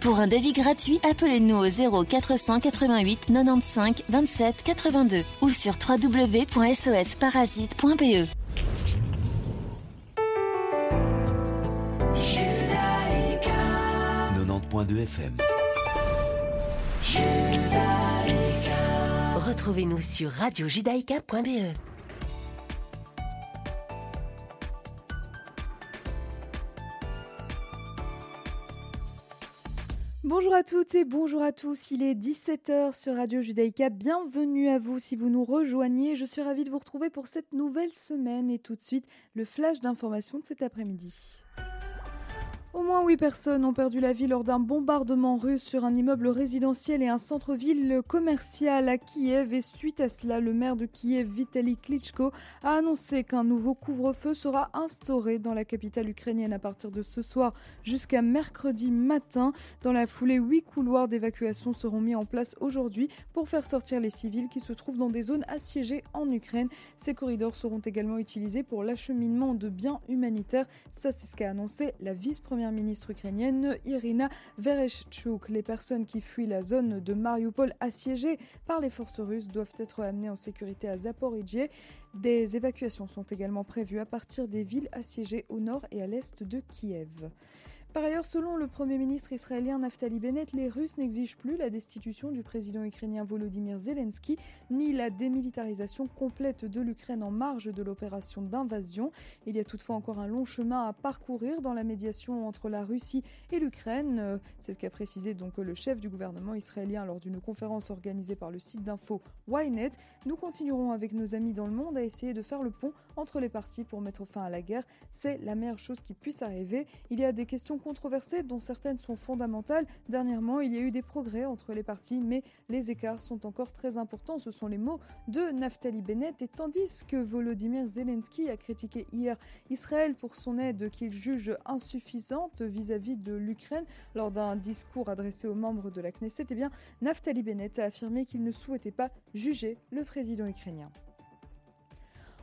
Pour un devis gratuit, appelez-nous au 0 488 95 27 82 ou sur www.sosparasite.be. 90.2 FM. Retrouvez-nous sur radiojudaïka.be. Bonjour à toutes et bonjour à tous, il est 17h sur Radio Judaïka, bienvenue à vous si vous nous rejoignez, je suis ravie de vous retrouver pour cette nouvelle semaine. Et tout de suite le flash d'information de cet après-midi. Au moins huit personnes ont perdu la vie lors d'un bombardement russe sur un immeuble résidentiel et un centre-ville commercial à Kiev. Et suite à cela, le maire de Kiev, Vitaly Klitschko, a annoncé qu'un nouveau couvre-feu sera instauré dans la capitale ukrainienne à partir de ce soir jusqu'à mercredi matin. Dans la foulée, huit couloirs d'évacuation seront mis en place aujourd'hui pour faire sortir les civils qui se trouvent dans des zones assiégées en Ukraine. Ces corridors seront également utilisés pour l'acheminement de biens humanitaires. Ça, c'est ce qu'a annoncé la vice-première ministre ukrainienne Irina Vereshchuk. Les personnes qui fuient la zone de Mariupol assiégée par les forces russes doivent être amenées en sécurité à Zaporizhzhia. Des évacuations sont également prévues à partir des villes assiégées au nord et à l'est de Kiev. Par ailleurs, selon le Premier ministre israélien Naftali Bennett, les Russes n'exigent plus la destitution du président ukrainien Volodymyr Zelensky, ni la démilitarisation complète de l'Ukraine en marge de l'opération d'invasion. Il y a toutefois encore un long chemin à parcourir dans la médiation entre la Russie et l'Ukraine. C'est ce qu'a précisé donc le chef du gouvernement israélien lors d'une conférence organisée par le site d'info Ynet. Nous continuerons avec nos amis dans le monde à essayer de faire le pont entre les parties pour mettre fin à la guerre. C'est la meilleure chose qui puisse arriver. Il y a des questions controversées dont certaines sont fondamentales. Dernièrement, il y a eu des progrès entre les parties, mais les écarts sont encore très importants. Ce sont les mots de Naftali Bennett. Et tandis que Volodymyr Zelensky a critiqué hier Israël pour son aide qu'il juge insuffisante vis-à-vis de l'Ukraine lors d'un discours adressé aux membres de la Knesset, eh bien, Naftali Bennett a affirmé qu'il ne souhaitait pas juger le président ukrainien.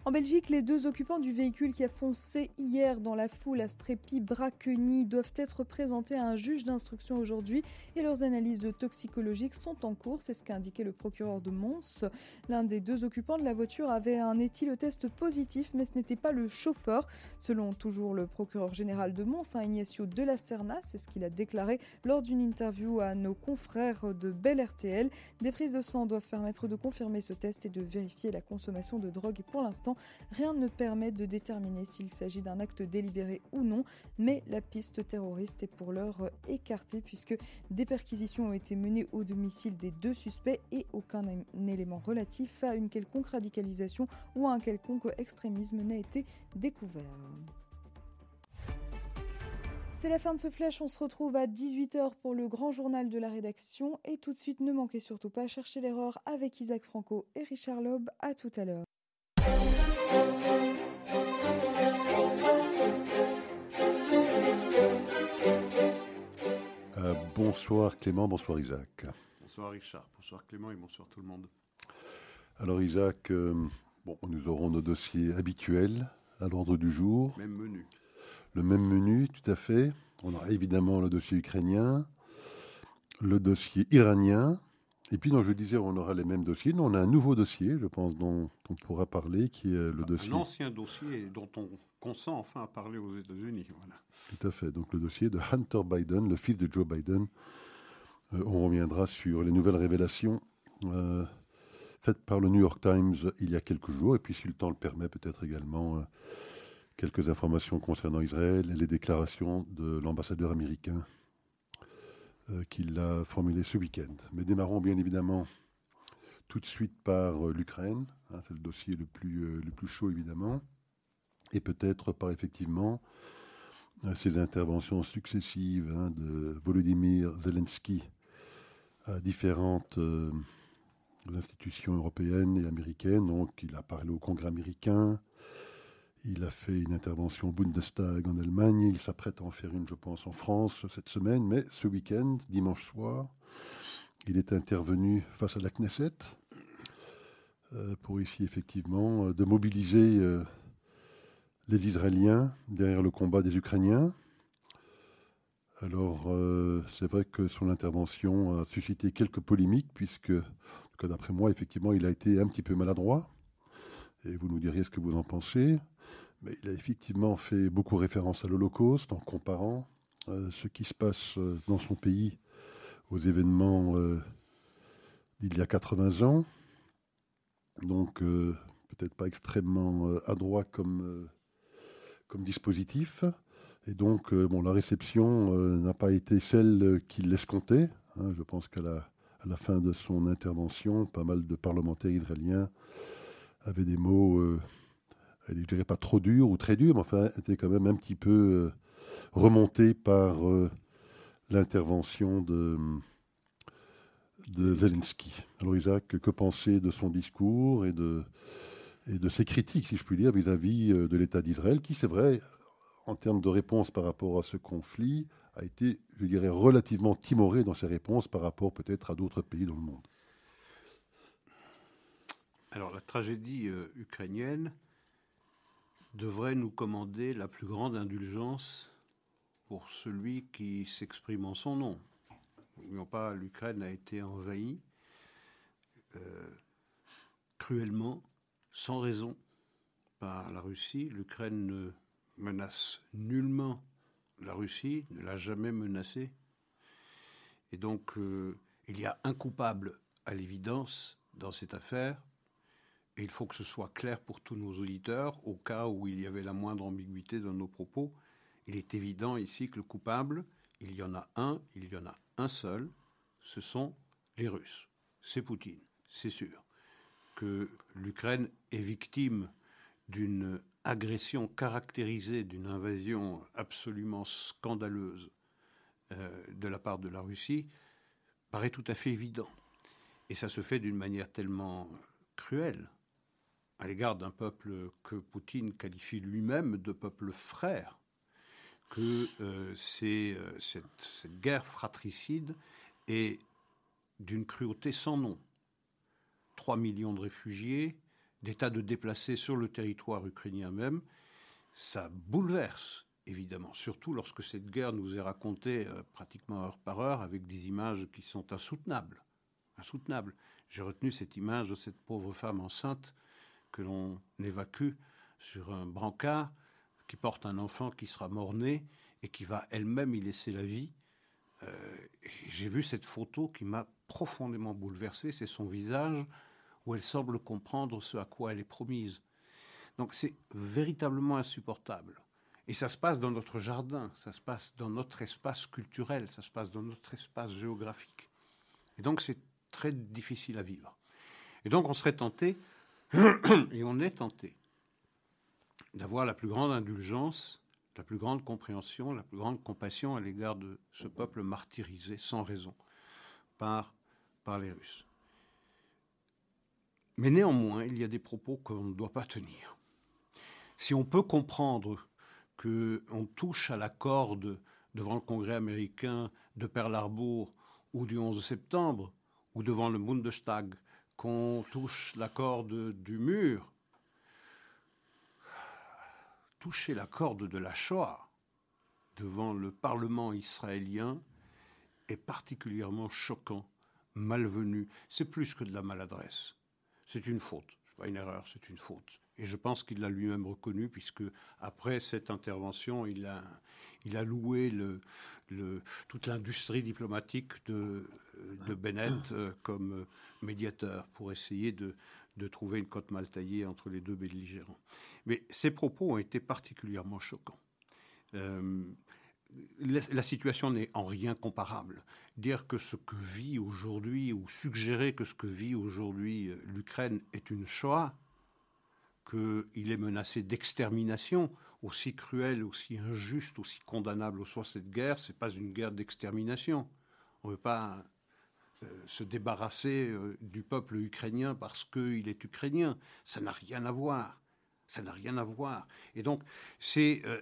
En Belgique, les deux occupants du véhicule qui a foncé hier dans la foule à Strépy-Bracqueny doivent être présentés à un juge d'instruction aujourd'hui et leurs analyses toxicologiques sont en cours, c'est ce qu'a indiqué le procureur de Mons. L'un des deux occupants de la voiture avait un éthylotest positif, mais ce n'était pas le chauffeur. Selon toujours le procureur général de Mons, Ignacio de la Serna, c'est ce qu'il a déclaré lors d'une interview à nos confrères de Bel RTL. Des prises de sang doivent permettre de confirmer ce test et de vérifier la consommation de drogue. Pour l'instant, rien ne permet de déterminer s'il s'agit d'un acte délibéré ou non, mais la piste terroriste est pour l'heure écartée puisque des perquisitions ont été menées au domicile des deux suspects et aucun élément relatif à une quelconque radicalisation ou à un quelconque extrémisme n'a été découvert. C'est la fin de ce flash, on se retrouve à 18h pour le grand journal de la rédaction et tout de suite ne manquez surtout pas chercher l'erreur avec Isaac Franco et Richard Loeb, à tout à l'heure. Bonsoir Clément, bonsoir Isaac. Bonsoir Richard, bonsoir Clément et bonsoir tout le monde. Alors Isaac, euh, bon, nous aurons nos dossiers habituels à l'ordre du jour. Même menu. Le même menu, tout à fait. On aura évidemment le dossier ukrainien, le dossier iranien, et puis, non, je disais, on aura les mêmes dossiers. Nous, on a un nouveau dossier, je pense, dont on pourra parler, qui est le Enfin, dossier. Un ancien dossier dont on consent enfin à parler aux États-Unis. Voilà. Tout à fait. Donc, le dossier de Hunter Biden, le fils de Joe Biden. Euh, on reviendra sur les nouvelles révélations euh, faites par le New York Times il y a quelques jours. Et puis, si le temps le permet, peut-être également euh, quelques informations concernant Israël et les déclarations de l'ambassadeur américain qu'il a formulées ce week-end. Mais démarrons bien évidemment tout de suite par euh, l'Ukraine. hein, C'est le dossier le plus, euh, le plus chaud, évidemment. Et peut-être par effectivement euh, ces interventions successives hein, de Volodymyr Zelensky à différentes euh, institutions européennes et américaines. Donc, il a parlé au Congrès américain, il a fait une intervention au Bundestag en Allemagne, il s'apprête à en faire une, je pense, en France cette semaine, mais ce week-end, dimanche soir, il est intervenu face à la Knesset euh, pour ici, effectivement, euh, de mobiliser euh, les Israéliens derrière le combat des Ukrainiens. Alors, c'est vrai que son intervention a suscité quelques polémiques, puisque, d'après moi, effectivement, il a été un petit peu maladroit. Et vous nous diriez ce que vous en pensez. Il a effectivement fait beaucoup référence à l'Holocauste en comparant euh, ce qui se passe euh, dans son pays aux événements d'il y a 80 ans. Donc, peut-être pas extrêmement adroit comme, comme dispositif. Et donc, euh, bon, la réception euh, n'a pas été celle qu'il escomptait. Hein. je pense qu'à la, fin de son intervention, pas mal de parlementaires israéliens avaient des mots, euh, je dirais pas trop durs ou très durs, mais enfin, étaient quand même un petit peu remontés par l'intervention de, Zelensky. Alors, Isaac, que penser de son discours et de, ses critiques, si je puis dire, vis-à-vis -vis de l'État d'Israël, qui, c'est vrai, en termes de réponse par rapport à ce conflit, a été, je dirais, relativement timoré dans ses réponses par rapport peut-être à d'autres pays dans le monde. Alors la tragédie euh, ukrainienne devrait nous commander la plus grande indulgence pour celui qui s'exprime en son nom. N'oublions pas, l'Ukraine a été envahie euh, cruellement, sans raison, par la Russie. L'Ukraine ne menace nullement la Russie, ne l'a jamais menacée. Et donc, euh, il y a un coupable à l'évidence dans cette affaire, et il faut que ce soit clair pour tous nos auditeurs, au cas où il y avait la moindre ambiguïté dans nos propos. Il est évident ici que le coupable, il y en a un, il y en a un seul, ce sont les Russes. C'est Poutine, c'est sûr. Que l'Ukraine est victime d'une agression caractérisée d'une invasion absolument scandaleuse euh, de la part de la Russie paraît tout à fait évident. Et ça se fait d'une manière tellement cruelle à l'égard d'un peuple que Poutine qualifie lui-même de peuple frère, que euh, c'est, euh, cette, guerre fratricide est d'une cruauté sans nom. 3 millions de réfugiés, des tas de déplacés sur le territoire ukrainien même, ça bouleverse, évidemment, surtout lorsque cette guerre nous est racontée euh, pratiquement heure par heure avec des images qui sont insoutenables. Insoutenables. J'ai retenu cette image de cette pauvre femme enceinte que l'on évacue sur un brancard, qui porte un enfant qui sera mort-né et qui va elle-même y laisser la vie. Euh, j'ai vu cette photo qui m'a profondément bouleversé, c'est son visage où elle semble comprendre ce à quoi elle est promise. Donc c'est véritablement insupportable. Et ça se passe dans notre jardin, ça se passe dans notre espace culturel, ça se passe dans notre espace géographique. Et donc c'est très difficile à vivre. Et donc on serait tenté, et on est tenté, d'avoir la plus grande indulgence, la plus grande compréhension, la plus grande compassion à l'égard de ce peuple martyrisé sans raison par, par les Russes. Mais néanmoins, il y a des propos qu'on ne doit pas tenir. Si on peut comprendre qu'on touche à la corde devant le Congrès américain de Pearl Harbor ou du 11 septembre, ou devant le Bundestag, qu'on touche la corde du mur, toucher la corde de la Shoah devant le Parlement israélien est particulièrement choquant, malvenu. C'est plus que de la maladresse c'est une faute. n'est pas une erreur, c'est une faute. Et je pense qu'il l'a lui-même reconnu, puisque après cette intervention, il a, loué toute l'industrie diplomatique de, Bennett euh, comme médiateur pour essayer de, trouver une cote mal taillée entre les deux belligérants. Mais ses propos ont été particulièrement choquants. Euh, la, situation n'est en rien comparable. Dire que ce que vit aujourd'hui, ou suggérer que ce que vit aujourd'hui euh, l'Ukraine est une Shoah, qu'il est menacé d'extermination, aussi cruelle, aussi injuste, aussi condamnable soit cette guerre, ce n'est pas une guerre d'extermination. On ne veut pas euh, se débarrasser euh, du peuple ukrainien parce qu'il est ukrainien. Ça n'a rien à voir. Ça n'a rien à voir. Et donc, c'est euh,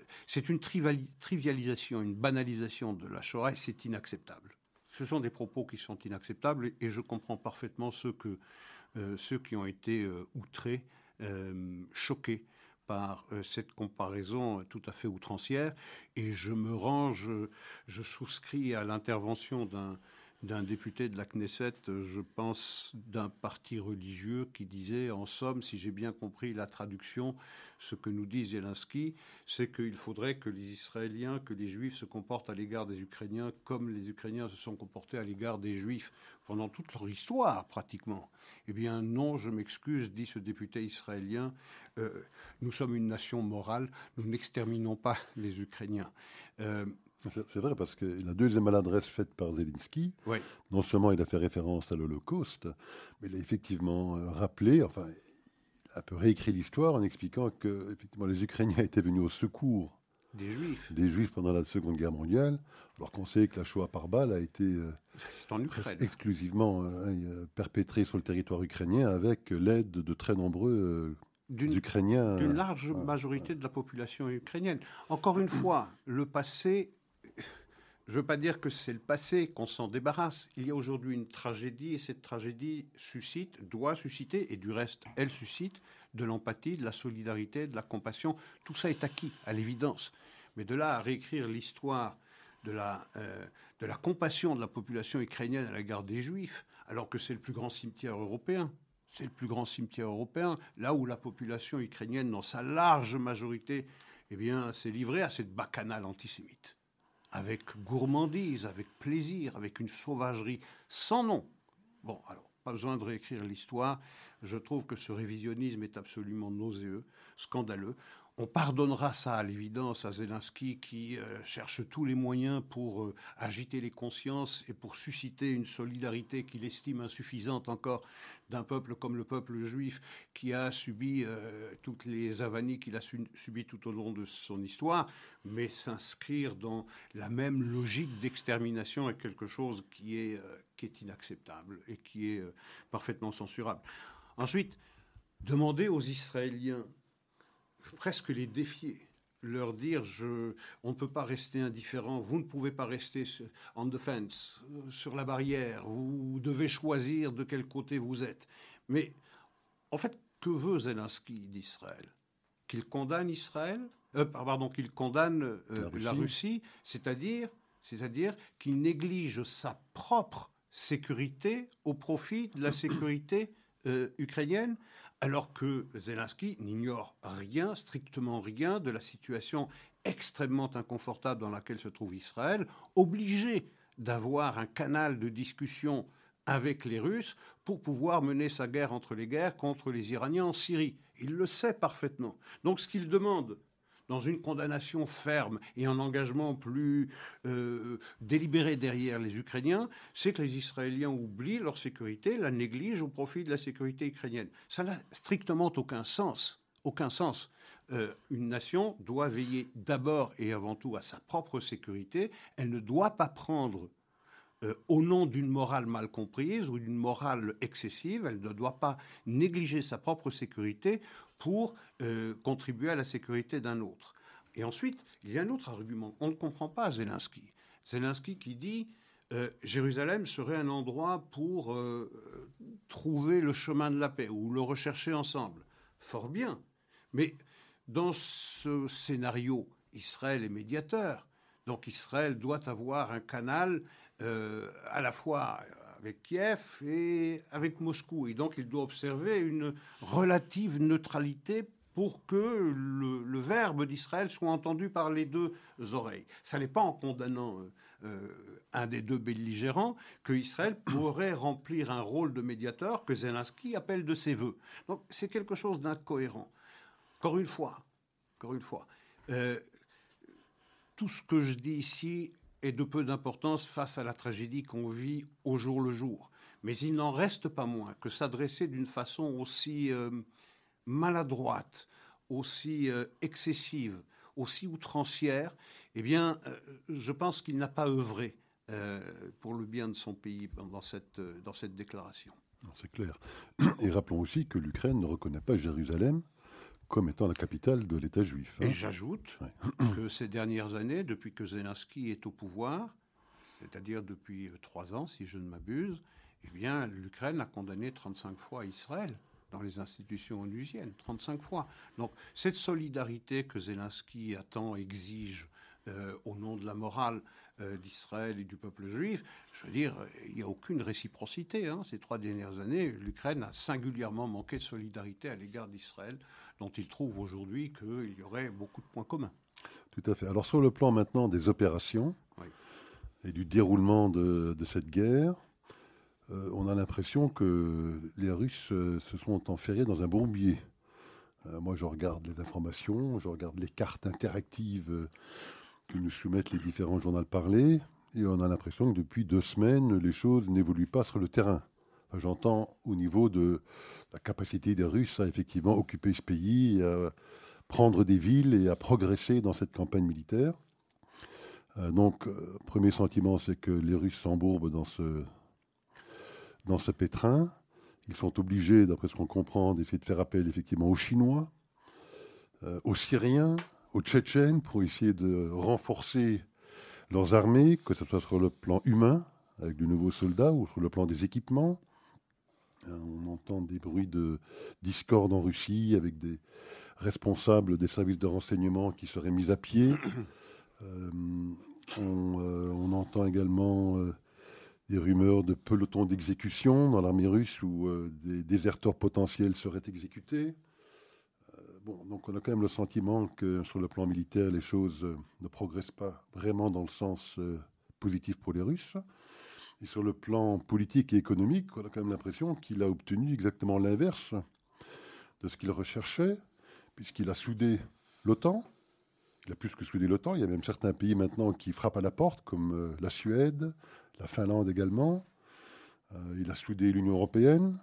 une trivialisation, une banalisation de la Shoah, et c'est inacceptable. Ce sont des propos qui sont inacceptables, et, je comprends parfaitement ceux, que, ceux qui ont été outrés, choqués par euh, cette comparaison tout à fait outrancière. Et je me range, je souscris à l'intervention d'un d'un député de la Knesset, je pense, d'un parti religieux qui disait, en somme, si j'ai bien compris la traduction, ce que nous dit Zelensky, c'est qu'il faudrait que les Israéliens, que les Juifs se comportent à l'égard des Ukrainiens comme les Ukrainiens se sont comportés à l'égard des Juifs pendant toute leur histoire, pratiquement. Eh bien, non, je m'excuse, dit ce député israélien, euh, nous sommes une nation morale, nous n'exterminons pas les Ukrainiens. Euh, c'est vrai, parce que la deuxième maladresse faite par Zelensky, non seulement il a fait référence à l'Holocauste, mais il a effectivement euh, rappelé, enfin, il a un peu réécrit l'histoire en expliquant que effectivement, les Ukrainiens étaient venus au secours des Juifs. Des Juifs pendant la Seconde Guerre mondiale, alors qu'on sait que la Shoah par balle a été euh, exclusivement euh, perpétrée sur le territoire ukrainien avec l'aide de très nombreux Ukrainiens. D'une large majorité de la population ukrainienne. Encore une fois, le passé je ne veux pas dire que c'est le passé, qu'on s'en débarrasse. Il y a aujourd'hui une tragédie et cette tragédie suscite, doit susciter, et du reste, elle suscite de l'empathie, de la solidarité, de la compassion. Tout ça est acquis, à l'évidence. Mais de là à réécrire l'histoire de la, euh, de la compassion de la population ukrainienne à l'égard des Juifs, alors que c'est le plus grand cimetière européen, c'est le plus grand cimetière européen, là où la population ukrainienne, dans sa large majorité, eh bien, s'est livrée à cette bacchanale antisémite avec gourmandise, avec plaisir, avec une sauvagerie sans nom. Bon, alors, pas besoin de réécrire l'histoire. Je trouve que ce révisionnisme est absolument nauséeux, scandaleux. On pardonnera ça à l'évidence à Zelensky qui euh, cherche tous les moyens pour euh, agiter les consciences et pour susciter une solidarité qu'il estime insuffisante encore d'un peuple comme le peuple juif qui a subi euh, toutes les avanies qu'il a subies tout au long de son histoire, mais s'inscrire dans la même logique d'extermination est quelque chose qui est, qui est inacceptable et qui est parfaitement censurable. Ensuite, demander aux Israéliens presque les défier leur dire je, on ne peut pas rester indifférent, vous ne pouvez pas rester en defense, sur la barrière, vous devez choisir de quel côté vous êtes. Mais en fait, que veut Zelensky d'Israël? Qu'il condamne Israël euh, Pardon, qu'il condamne euh, la Russie, c'est-à-dire c'est-à-dire qu'il néglige sa propre sécurité au profit de la sécurité euh, ukrainienne alors que Zelensky n'ignore rien, strictement rien, de la situation extrêmement inconfortable dans laquelle se trouve Israël, obligé d'avoir un canal de discussion avec les Russes pour pouvoir mener sa guerre entre les guerres contre les Iraniens en Syrie. Il le sait parfaitement. Donc ce qu'il demande dans une condamnation ferme et un engagement plus euh, délibéré derrière les Ukrainiens, c'est que les Israéliens oublient leur sécurité, la négligent au profit de la sécurité ukrainienne. Ça n'a strictement aucun sens. Aucun sens. Euh, une nation doit veiller d'abord et avant tout à sa propre sécurité. Elle ne doit pas prendre euh, au nom d'une morale mal comprise ou d'une morale excessive, elle ne doit pas négliger sa propre sécurité pour euh, contribuer à la sécurité d'un autre. Et ensuite, il y a un autre argument. On ne comprend pas Zelensky. Zelensky qui dit euh, Jérusalem serait un endroit pour trouver le chemin de la paix ou le rechercher ensemble. Fort bien. Mais dans ce scénario, Israël est médiateur. Donc Israël doit avoir un canal à la fois avec Kiev et avec Moscou. Et donc il doit observer une relative neutralité pour que le, verbe d'Israël soit entendu par les deux oreilles. Ça n'est pas en condamnant euh, euh, un des deux belligérants que Israël pourrait remplir un rôle de médiateur que Zelensky appelle de ses voeux. Donc c'est quelque chose d'incohérent. Encore une fois, encore une fois, euh, tout ce que je dis ici est de peu d'importance face à la tragédie qu'on vit au jour le jour. Mais il n'en reste pas moins que s'adresser d'une façon aussi euh, maladroite, aussi euh, excessive, aussi outrancière, eh bien, euh, je pense qu'il n'a pas œuvré pour le bien de son pays dans cette, dans cette déclaration. C'est clair. Et rappelons aussi que l'Ukraine ne reconnaît pas Jérusalem comme étant la capitale de l'État juif. Hein. Et j'ajoute que ces dernières années, depuis que Zelensky est au pouvoir, c'est-à-dire depuis euh, trois ans, si je ne m'abuse, eh bien, l'Ukraine a condamné 35 fois Israël dans les institutions onusiennes, 35 fois. Donc cette solidarité que Zelensky attend, exige euh, au nom de la morale euh, d'Israël et du peuple juif, je veux dire, il n'y a aucune réciprocité. Hein. Ces trois dernières années, l'Ukraine a singulièrement manqué de solidarité à l'égard d'Israël, dont il trouve aujourd'hui qu'il y aurait beaucoup de points communs. Tout à fait. Alors sur le plan maintenant des opérations et du déroulement de, cette guerre, euh, on a l'impression que les Russes se sont enferrés dans un bourbier. moi, je regarde les informations, je regarde les cartes interactives que nous soumettent les différents journaux parlés, et on a l'impression que depuis deux semaines, les choses n'évoluent pas sur le terrain. J'entends au niveau de la capacité des Russes à effectivement occuper ce pays, à prendre des villes et à progresser dans cette campagne militaire. Euh, donc, euh, premier sentiment, c'est que les Russes s'embourbent dans ce, dans ce pétrin. Ils sont obligés, d'après ce qu'on comprend, d'essayer de faire appel effectivement aux Chinois, euh, aux Syriens, aux Tchétchènes pour essayer de renforcer leurs armées, que ce soit sur le plan humain, avec de nouveaux soldats, ou sur le plan des équipements. Euh, on entend des bruits de discorde en Russie, avec des responsables des services de renseignement qui seraient mis à pied. Euh, euh, on, entend également des rumeurs de pelotons d'exécution dans l'armée russe où des déserteurs potentiels seraient exécutés donc on a quand même le sentiment que sur le plan militaire, les choses euh, ne progressent pas vraiment dans le sens euh, positif pour les Russes. Et sur le plan politique et économique, on a quand même l'impression qu'il a obtenu exactement l'inverse de ce qu'il recherchait, puisqu'il a soudé l'OTAN. Il a plus que soudé l'OTAN. Il y a même certains pays maintenant qui frappent à la porte, comme euh, la Suède, la Finlande également. il a soudé l'Union européenne.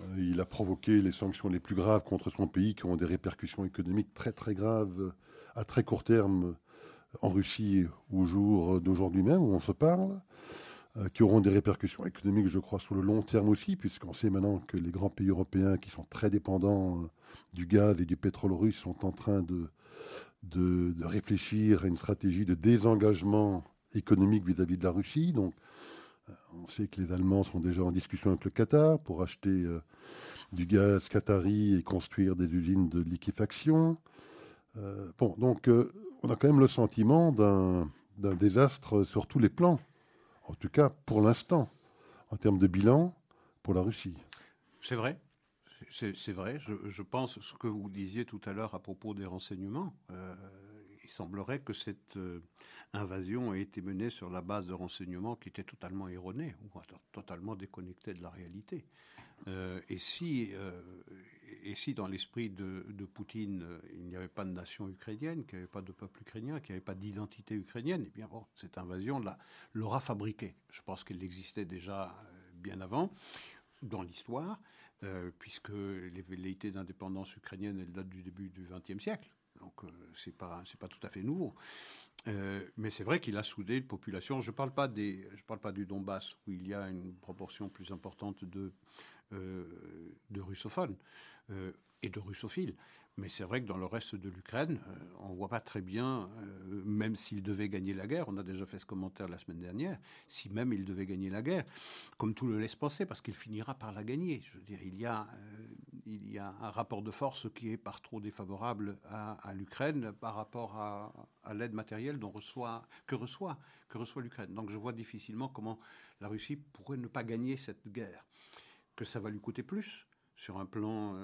Euh, il a provoqué les sanctions les plus graves contre son pays qui ont des répercussions économiques très très graves à très court terme en Russie au jour d'aujourd'hui même où on se parle, euh, qui auront des répercussions économiques je crois sur le long terme aussi puisqu'on sait maintenant que les grands pays européens qui sont très dépendants euh, du gaz et du pétrole russe sont en train de, de, réfléchir à une stratégie de désengagement économique vis-à-vis -vis de la Russie. On sait que les Allemands sont déjà en discussion avec le Qatar pour acheter euh, du gaz qatari et construire des usines de liquéfaction. Euh, bon, donc euh, on a quand même le sentiment d'un désastre sur tous les plans, en tout cas pour l'instant, en termes de bilan pour la Russie. C'est vrai. C'est vrai. Je, pense ce que vous disiez tout à l'heure à propos des renseignements. il semblerait que cette invasion a été menée sur la base de renseignements qui étaient totalement erronés ou totalement déconnectés de la réalité. Euh, et, si, euh, et si dans l'esprit de, Poutine, euh, il n'y avait pas de nation ukrainienne, qu'il n'y avait pas de peuple ukrainien, qu'il n'y avait pas d'identité ukrainienne, eh bien cette invasion l'aura fabriquée. Je pense qu'elle existait déjà bien avant dans l'histoire, puisque les velléités d'indépendance ukrainienne, elles datent du début du XXe siècle. Donc c'est pas c'est pas tout à fait nouveau. Euh, mais c'est vrai qu'il a soudé une population. Je ne parle, pas parle pas du Donbass, où il y a une proportion plus importante de, euh, de russophones euh, et de russophiles. Mais c'est vrai que dans le reste de l'Ukraine, on ne voit pas très bien, même s'il devait gagner la guerre, on a déjà fait ce commentaire la semaine dernière, si même il devait gagner la guerre, comme tout le laisse penser, parce qu'il finira par la gagner. Je veux dire, il y a, il y a un rapport de force qui est par trop défavorable à, l'Ukraine par rapport à, l'aide matérielle que reçoit, que reçoit l'Ukraine. Donc je vois difficilement comment la Russie pourrait ne pas gagner cette guerre. Que ça va lui coûter plus sur un plan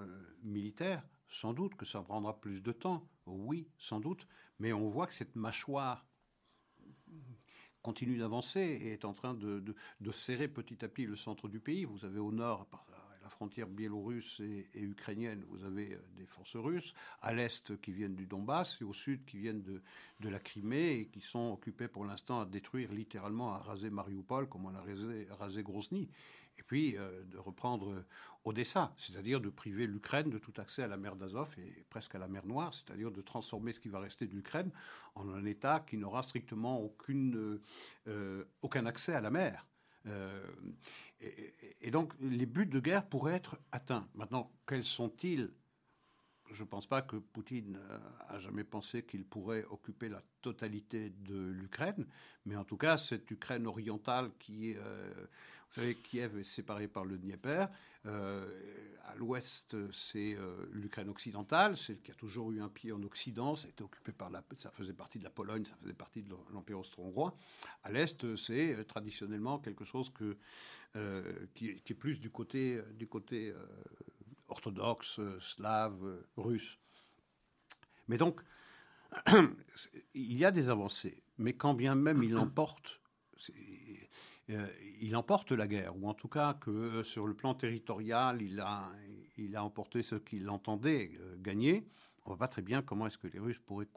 militaire, sans doute que ça prendra plus de temps, oui, sans doute, mais on voit que cette mâchoire continue d'avancer et est en train de, serrer petit à petit le centre du pays. Vous avez au nord, la frontière biélorusse et, ukrainienne, vous avez euh, des forces russes, à l'est qui viennent du Donbass et au sud qui viennent de, de la Crimée et qui sont occupés pour l'instant à détruire littéralement, à raser Mariupol comme on a rasé, rasé Grozny et puis euh, de reprendre Odessa, c'est-à-dire de priver l'Ukraine de tout accès à la mer d'Azov et presque à la mer Noire, c'est-à-dire de transformer ce qui va rester de l'Ukraine en un État qui n'aura strictement aucune, euh, euh, aucun accès à la mer. Et, donc les buts de guerre pourraient être atteints. Maintenant, quels sont-ils? Je ne pense pas que Poutine euh, a jamais pensé qu'il pourrait occuper la totalité de l'Ukraine, mais en tout cas, cette Ukraine orientale qui est, euh, vous savez, Kiev est séparée par le Dnieper. Euh, à l'ouest, c'est l'Ukraine occidentale, celle qui a toujours eu un pied en Occident. Ça, occupé par la, ça faisait partie de la Pologne, ça faisait partie de l'Empire austro-hongrois. À l'est, c'est traditionnellement quelque chose que, qui, est plus du côté, du côté orthodoxe, slave, russe. Mais donc, il y a des avancées, mais quand bien même il emporte, euh, il emporte la guerre, ou en tout cas que euh, sur le plan territorial, il a, il a emporté ce qu'il entendait euh, gagner. On ne voit pas très bien comment est-ce que les Russes pourraient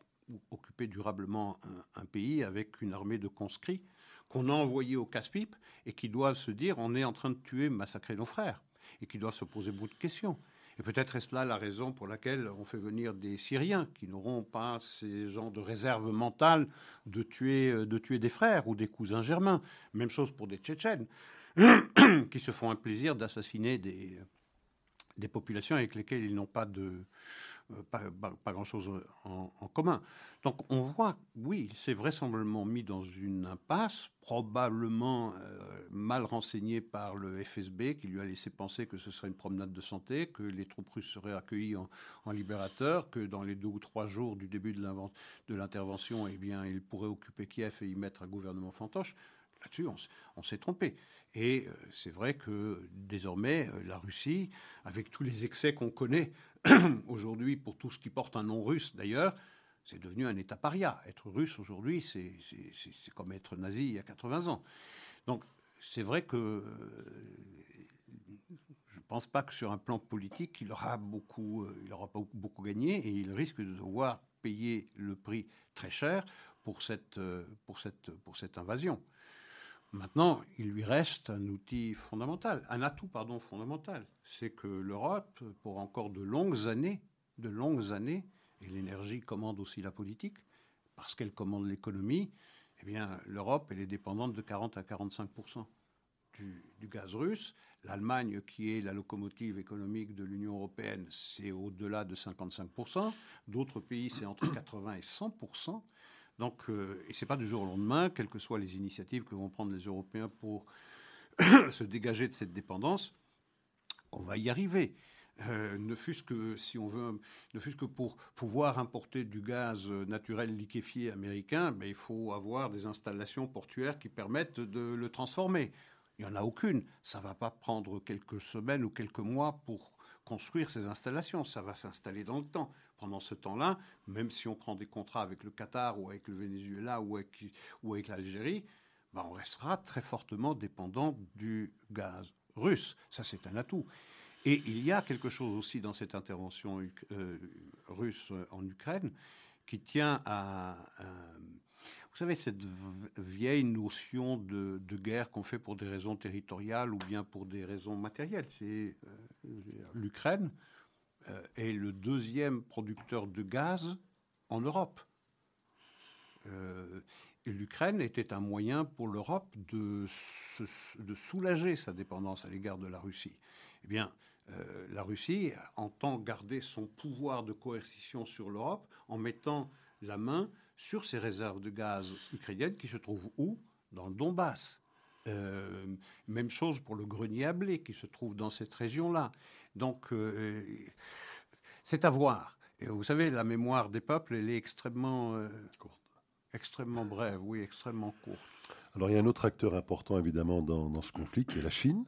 occuper durablement un, pays avec une armée de conscrits qu'on a envoyés au casse-pipe et qui doivent se dire on est en train de tuer, massacrer nos frères et qui doivent se poser beaucoup de questions. Et peut-être est-ce là la raison pour laquelle on fait venir des Syriens qui n'auront pas ces gens de réserve mentale de tuer, euh, des frères ou des cousins germains. Même chose pour des Tchétchènes qui se font un plaisir d'assassiner des, des populations avec lesquelles ils n'ont pas de, euh, pas, grand-chose en, commun. Donc on voit, oui, il s'est vraisemblablement mis dans une impasse, probablement euh, mal renseigné par le FSB, qui lui a laissé penser que ce serait une promenade de santé, que les troupes russes seraient accueillies en, libérateurs, que dans les deux ou trois jours du début de l'intervention, eh bien, il pourrait occuper Kiev et y mettre un gouvernement fantoche. Là-dessus, on, s'est trompé. Et euh, c'est vrai que désormais, la Russie, avec tous les excès qu'on connaît aujourd'hui, pour tout ce qui porte un nom russe d'ailleurs, c'est devenu un État paria. Être russe aujourd'hui, c'est comme être nazi il y a 80 ans. Donc c'est vrai que euh, je ne pense pas que sur un plan politique, il aura beaucoup, euh, il aura beaucoup gagné et il risque de devoir payer le prix très cher pour cette, euh, pour cette, pour cette invasion. Maintenant, il lui reste un outil fondamental, un atout pardon fondamental, c'est que l'Europe, pour encore de longues années, de longues années, et l'énergie commande aussi la politique, parce qu'elle commande l'économie, eh bien, l'Europe, elle est dépendante de 40 à 45 du, du gaz russe. L'Allemagne, qui est la locomotive économique de l'Union européenne, c'est au-delà de 55% D'autres pays, c'est entre 80 et 100 donc, euh, et ce n'est pas du jour au lendemain, quelles que soient les initiatives que vont prendre les Européens pour se dégager de cette dépendance, on va y arriver. Euh, ne fût-ce que si on veut, ne fût-ce que pour pouvoir importer du gaz naturel liquéfié américain, ben, il faut avoir des installations portuaires qui permettent de le transformer. Il n'y en a aucune. Ça ne va pas prendre quelques semaines ou quelques mois pour construire ces installations. Ça va s'installer dans le temps. Pendant ce temps-là, même si on prend des contrats avec le Qatar ou avec le Venezuela ou avec, l'Algérie, ben on restera très fortement dépendant du gaz russe. Ça, c'est un atout. Et il y a quelque chose aussi dans cette intervention euh, russe en Ukraine qui tient à, vous savez, cette vieille notion de, guerre qu'on fait pour des raisons territoriales ou bien pour des raisons matérielles. Euh, l'Ukraine euh, est le deuxième producteur de gaz en Europe. Euh, L'Ukraine était un moyen pour l'Europe de, soulager sa dépendance à l'égard de la Russie. Eh bien, la Russie entend garder son pouvoir de coercition sur l'Europe en mettant la main sur ces réserves de gaz ukrainiennes qui se trouvent où? Dans le Donbass. Euh, même chose pour le grenier à blé qui se trouve dans cette région-là. Donc, euh, c'est à voir. Et vous savez, la mémoire des peuples, elle est extrêmement euh, courte. Extrêmement brève, oui, extrêmement courte. Alors, il y a un autre acteur important, évidemment, dans, dans ce conflit, qui est la Chine.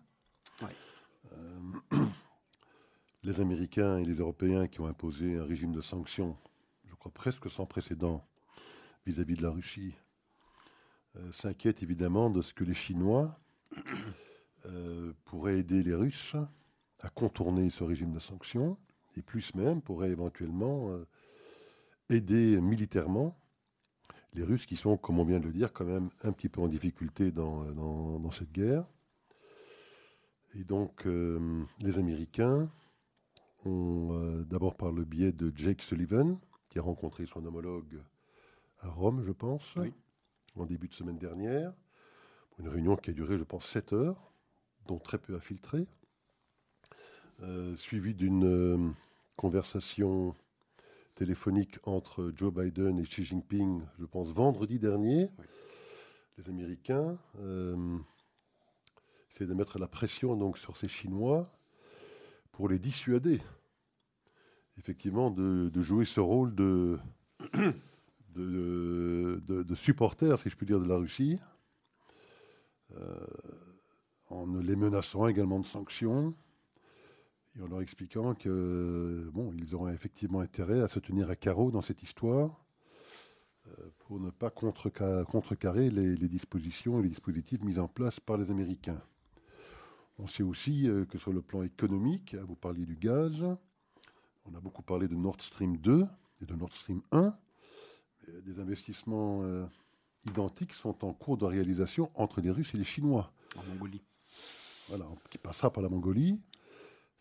les Américains et les Européens qui ont imposé un régime de sanctions, je crois presque sans précédent, vis-à-vis de la Russie euh, s'inquiète évidemment de ce que les Chinois euh, pourraient aider les Russes à contourner ce régime de sanctions, et plus même pourraient éventuellement euh, aider militairement les Russes qui sont, comme on vient de le dire, quand même un petit peu en difficulté dans, dans, cette guerre. Et donc les Américains ont, d'abord par le biais de Jake Sullivan, qui a rencontré son homologue à Rome, je pense, en début de semaine dernière. Une réunion qui a duré, je pense, 7 heures, dont très peu a filtré, euh, suivie d'une euh, conversation téléphonique entre Joe Biden et Xi Jinping, je pense vendredi dernier. Les Américains euh, essaient de mettre la pression donc sur ces Chinois pour les dissuader, effectivement, de, jouer ce rôle de, de, de, supporter, si je puis dire, de la Russie, euh, en les menaçant également de sanctions et en leur expliquant que bon, ils auraient effectivement intérêt à se tenir à carreau dans cette histoire euh, pour ne pas contrecarrer les, dispositions et les dispositifs mis en place par les Américains. On sait aussi euh, que sur le plan économique, vous parliez du gaz, on a beaucoup parlé de Nord Stream 2 et de Nord Stream 1. Des investissements euh, identiques sont en cours de réalisation entre les Russes et les Chinois. En Mongolie. Voilà, qui passera par la Mongolie.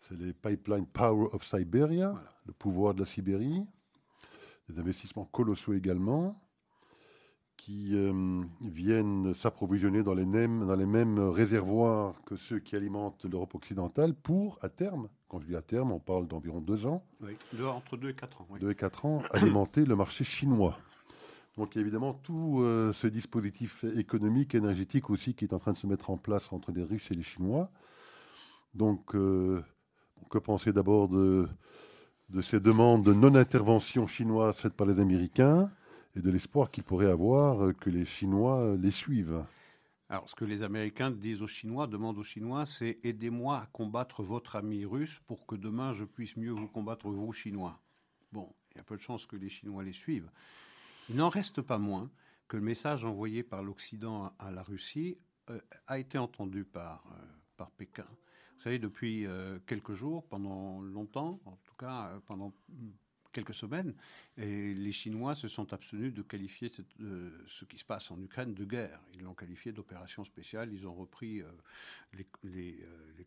C'est les pipelines Power of Siberia, le pouvoir de la Sibérie. Des investissements colossaux également, qui euh, viennent s'approvisionner dans, les mêmes, dans les mêmes réservoirs que ceux qui alimentent l'Europe occidentale pour, à terme, quand je dis à terme, on parle d'environ deux ans. Oui, entre deux et quatre ans. Deux et quatre ans, alimenter le marché chinois. Donc évidemment, tout euh, ce dispositif économique, énergétique aussi, qui est en train de se mettre en place entre les Russes et les Chinois. Donc, euh, que penser d'abord de, de ces demandes de non-intervention chinoise faites par les Américains et de l'espoir qu'ils pourraient avoir que les Chinois les suivent? Alors, ce que les Américains disent aux Chinois, demandent aux Chinois, c'est aidez-moi à combattre votre ami russe pour que demain je puisse mieux vous combattre, vous, Chinois. Bon, il y a peu de chances que les Chinois les suivent. Il n'en reste pas moins que le message envoyé par l'Occident à la Russie euh, a été entendu par, euh, par Pékin. Vous savez, depuis euh, quelques jours, pendant longtemps, en tout cas pendant quelques semaines, et les Chinois se sont abstenus de qualifier ce qui se passe en Ukraine de guerre. Ils l'ont qualifié d'opération spéciale. Ils ont repris les,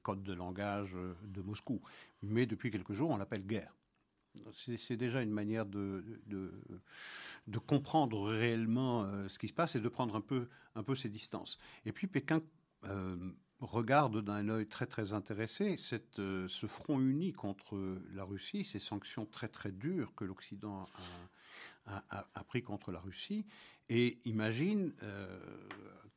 codes de langage de Moscou. Mais depuis quelques jours, on l'appelle guerre. C'est déjà une manière de, comprendre réellement ce qui se passe et de prendre un peu, ses distances. Et puis Pékin regarde d'un œil très très intéressé euh, ce front uni contre la Russie, ces sanctions très très dures que l'Occident a, a, pris contre la Russie, et imagine euh,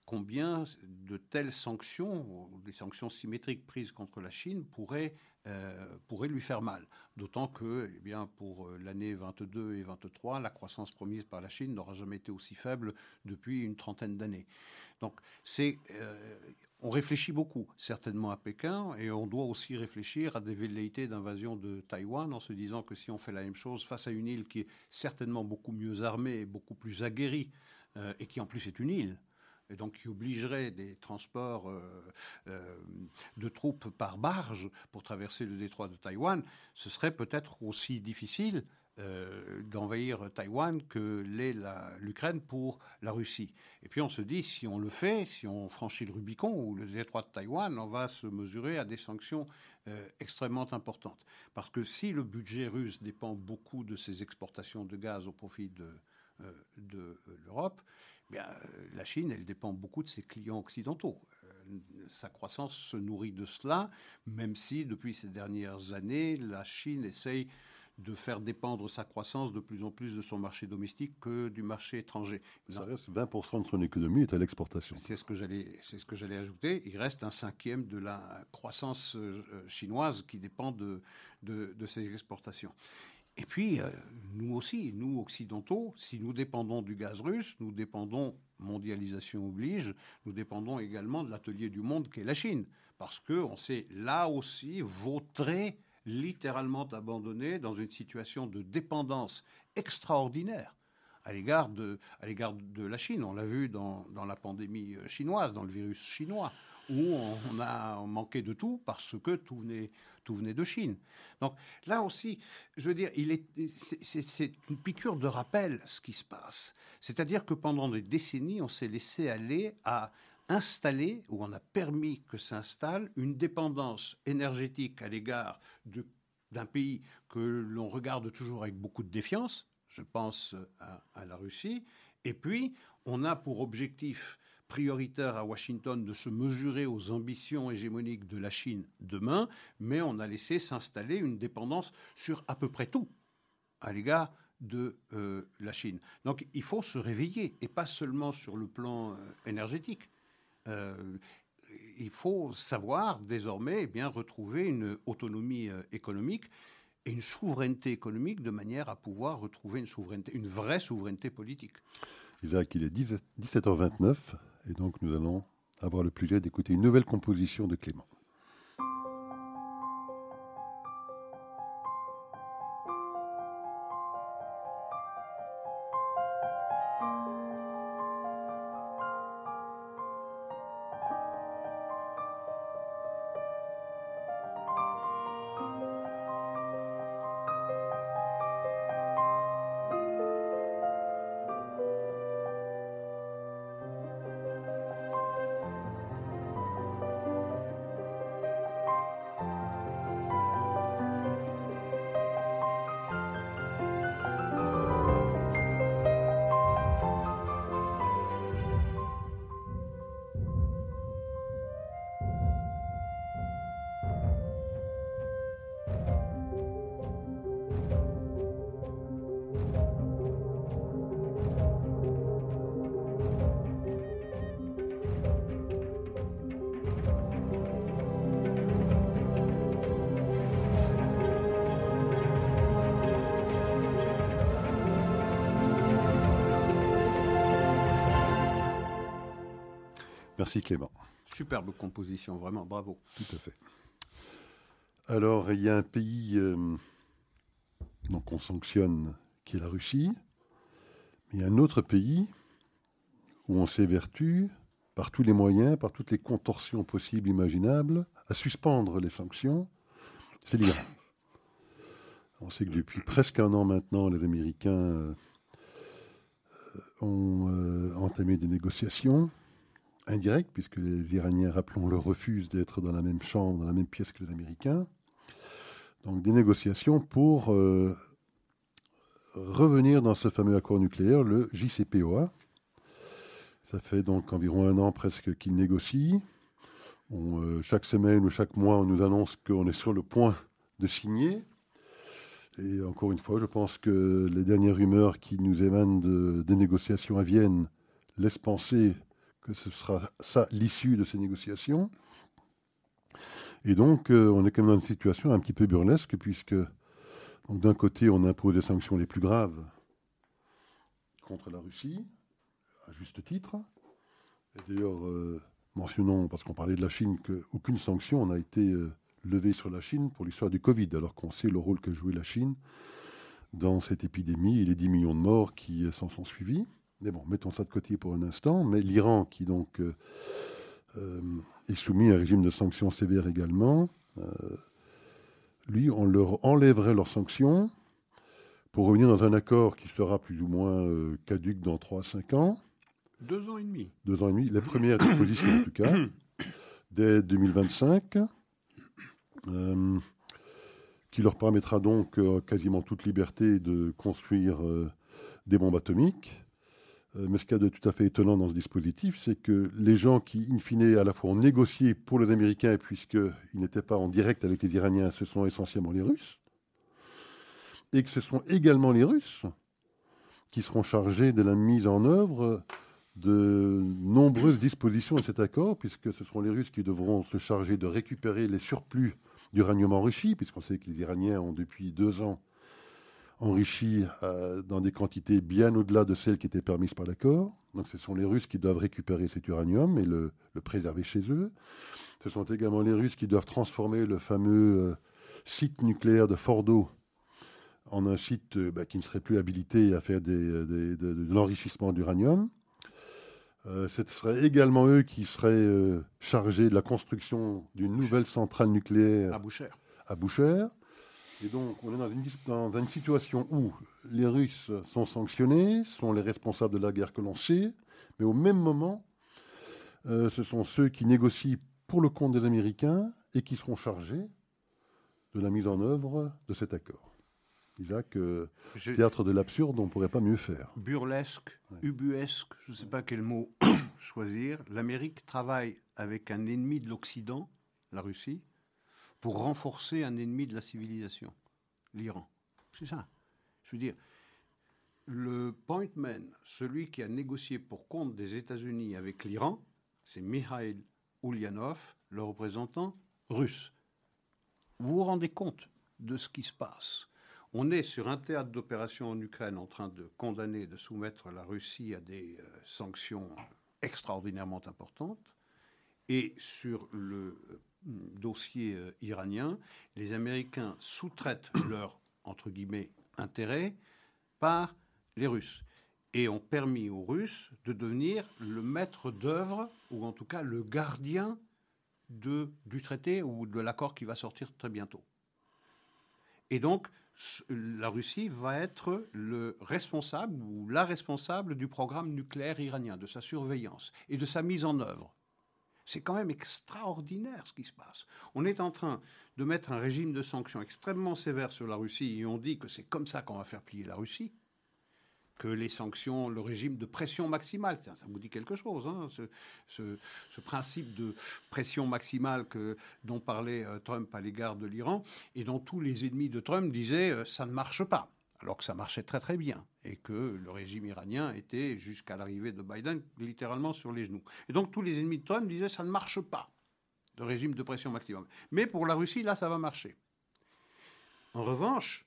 combien de telles sanctions, des sanctions symétriques prises contre la Chine, pourraient, euh, pourraient lui faire mal. D'autant que, eh bien, pour l'année 22 et 23, la croissance promise par la Chine n'aura jamais été aussi faible depuis une trentaine d'années. Donc, c'est, on réfléchit beaucoup, certainement à Pékin, et on doit aussi réfléchir à des velléités d'invasion de Taïwan en se disant que si on fait la même chose face à une île qui est certainement beaucoup mieux armée et beaucoup plus aguerrie, euh, et qui en plus est une île, et donc qui obligerait des transports euh, euh, de troupes par barge pour traverser le détroit de Taïwan, ce serait peut-être aussi difficile euh, d'envahir Taïwan que l'est l'Ukraine pour la Russie. Et puis on se dit, si on le fait, si on franchit le Rubicon ou le détroit de Taïwan, on va se mesurer à des sanctions extrêmement importantes. Parce que si le budget russe dépend beaucoup de ses exportations de gaz au profit de, de l'Europe, bien, la Chine, elle dépend beaucoup de ses clients occidentaux sa croissance se nourrit de cela, même si depuis ces dernières années, la Chine essaye de faire dépendre sa croissance de plus en plus de son marché domestique que du marché étranger. Ça reste 20% de son économie est à l'exportation. C'est ce que j'allais, c'est ce que j'allais ajouter. Il reste un cinquième de la croissance euh, chinoise qui dépend de, de, ses exportations. Et puis, euh, nous aussi, nous occidentaux, si nous dépendons du gaz russe, nous dépendons, mondialisation oblige, nous dépendons également de l'atelier du monde qu'est la Chine. Parce qu'on s'est là aussi vautré littéralement abandonné dans une situation de dépendance extraordinaire à l'égard de, de la Chine. On l'a vu dans, dans, la pandémie euh, chinoise, dans le virus chinois, où on, a manqué de tout parce que tout venait, tout venait de Chine. Donc là aussi, je veux dire, il est, c'est, une piqûre de rappel ce qui se passe. C'est-à-dire que pendant des décennies, on s'est laissé aller à installé, ou on a permis que s'installe, une dépendance énergétique à l'égard d'un pays que l'on regarde toujours avec beaucoup de défiance, je pense à, la Russie, et puis on a pour objectif prioritaire à Washington de se mesurer aux ambitions hégémoniques de la Chine demain, mais on a laissé s'installer une dépendance sur à peu près tout à l'égard de euh, la Chine. Donc il faut se réveiller, et pas seulement sur le plan euh, énergétique. Euh, il faut savoir désormais eh bien, retrouver une autonomie économique et une souveraineté économique de manière à pouvoir retrouver une souveraineté, une vraie souveraineté politique. Il est 17h29 et donc nous allons avoir le plaisir d'écouter une nouvelle composition de Clément. Merci Clément. Superbe composition, vraiment, bravo. Tout à fait. Alors, il y a un pays euh, qu'on sanctionne qui est la Russie, mais il y a un autre pays où on s'évertue par tous les moyens, par toutes les contorsions possibles, imaginables, à suspendre les sanctions, c'est l'Iran. On sait que depuis presque un an maintenant, les Américains euh, ont euh, entamé des négociations indirect, puisque les Iraniens, rappelons-le, refusent d'être dans la même chambre, dans la même pièce que les Américains. Donc des négociations pour euh, revenir dans ce fameux accord nucléaire, le JCPOA. Ça fait donc environ un an presque qu'ils négocient. Euh, chaque semaine ou chaque mois, on nous annonce qu'on est sur le point de signer. Et encore une fois, je pense que les dernières rumeurs qui nous émanent de, des négociations à Vienne laissent penser que ce sera ça l'issue de ces négociations. Et donc, euh, on est quand même dans une situation un petit peu burlesque, puisque d'un côté, on impose des sanctions les plus graves contre la Russie, à juste titre. Et d'ailleurs, euh, mentionnons, parce qu'on parlait de la Chine, qu'aucune sanction n'a été euh, levée sur la Chine pour l'histoire du Covid, alors qu'on sait le rôle que jouait la Chine dans cette épidémie et les 10 millions de morts qui s'en sont suivis. Mais bon, mettons ça de côté pour un instant. Mais l'Iran, qui donc euh, euh, est soumis à un régime de sanctions sévères également, euh, lui, on leur enlèverait leurs sanctions pour revenir dans un accord qui sera plus ou moins caduque dans 3 à 5 ans. Deux ans et demi. Deux ans et demi. La première disposition, en tout cas, dès 2025, qui leur permettra donc quasiment toute liberté de construire des bombes atomiques mais ce qu'il y a de tout à fait étonnant dans ce dispositif, c'est que les gens qui, in fine, à la fois ont négocié pour les Américains, puisqu'ils n'étaient pas en direct avec les Iraniens, ce sont essentiellement les Russes, et que ce sont également les Russes qui seront chargés de la mise en œuvre de nombreuses dispositions de cet accord, puisque ce seront les Russes qui devront se charger de récupérer les surplus d'uranium enrichi, puisqu'on sait que les Iraniens ont depuis deux ans enrichi euh, dans des quantités bien au-delà de celles qui étaient permises par l'accord. Donc ce sont les Russes qui doivent récupérer cet uranium et le, préserver chez eux. Ce sont également les Russes qui doivent transformer le fameux euh, site nucléaire de Fordo en un site euh, bah, qui ne serait plus habilité à faire de, l'enrichissement d'uranium. ce seraient également eux qui seraient chargés de la construction d'une nouvelle centrale nucléaire à Boucher. À Boucher. Et donc, on est dans une, dans une, situation où les Russes sont sanctionnés, sont les responsables de la guerre que l'on sait, mais au même moment, euh, ce sont ceux qui négocient pour le compte des Américains et qui seront chargés de la mise en œuvre de cet accord. Isaac, euh, théâtre de l'absurde, on ne pourrait pas mieux faire. Burlesque, ubuesque, je ne sais pas quel mot choisir. L'Amérique travaille avec un ennemi de l'Occident, la Russie, pour renforcer un ennemi de la civilisation, l'Iran. C'est ça. Je veux dire, le point man, celui qui a négocié pour compte des États-Unis avec l'Iran, c'est Mikhail Ulyanov, le représentant russe. Vous vous rendez compte de ce qui se passe? On est sur un théâtre d'opération en Ukraine en train de condamner, de soumettre la Russie à des euh, sanctions extraordinairement importantes. Et sur le dossier euh, iranien, les Américains sous-traitent leurs, entre guillemets, intérêts par les Russes et ont permis aux Russes de devenir le maître d'œuvre, ou en tout cas le gardien de, du traité ou de l'accord qui va sortir très bientôt. Et donc, la Russie va être le responsable ou la responsable du programme nucléaire iranien, de sa surveillance et de sa mise en œuvre. C'est quand même extraordinaire ce qui se passe. On est en train de mettre un régime de sanctions extrêmement sévère sur la Russie et on dit que c'est comme ça qu'on va faire plier la Russie que les sanctions, le régime de pression maximale. Ça, vous dit quelque chose, hein, ce, principe de pression maximale que, dont parlait euh, Trump à l'égard de l'Iran, et dont tous les ennemis de Trump disaient euh, ça ne marche pas, alors que ça marchait très très bien, et que le régime iranien était, jusqu'à l'arrivée de Biden, littéralement sur les genoux. Et donc tous les ennemis de Trump disaient ça ne marche pas, le régime de pression maximale. Mais pour la Russie, là, ça va marcher. En revanche,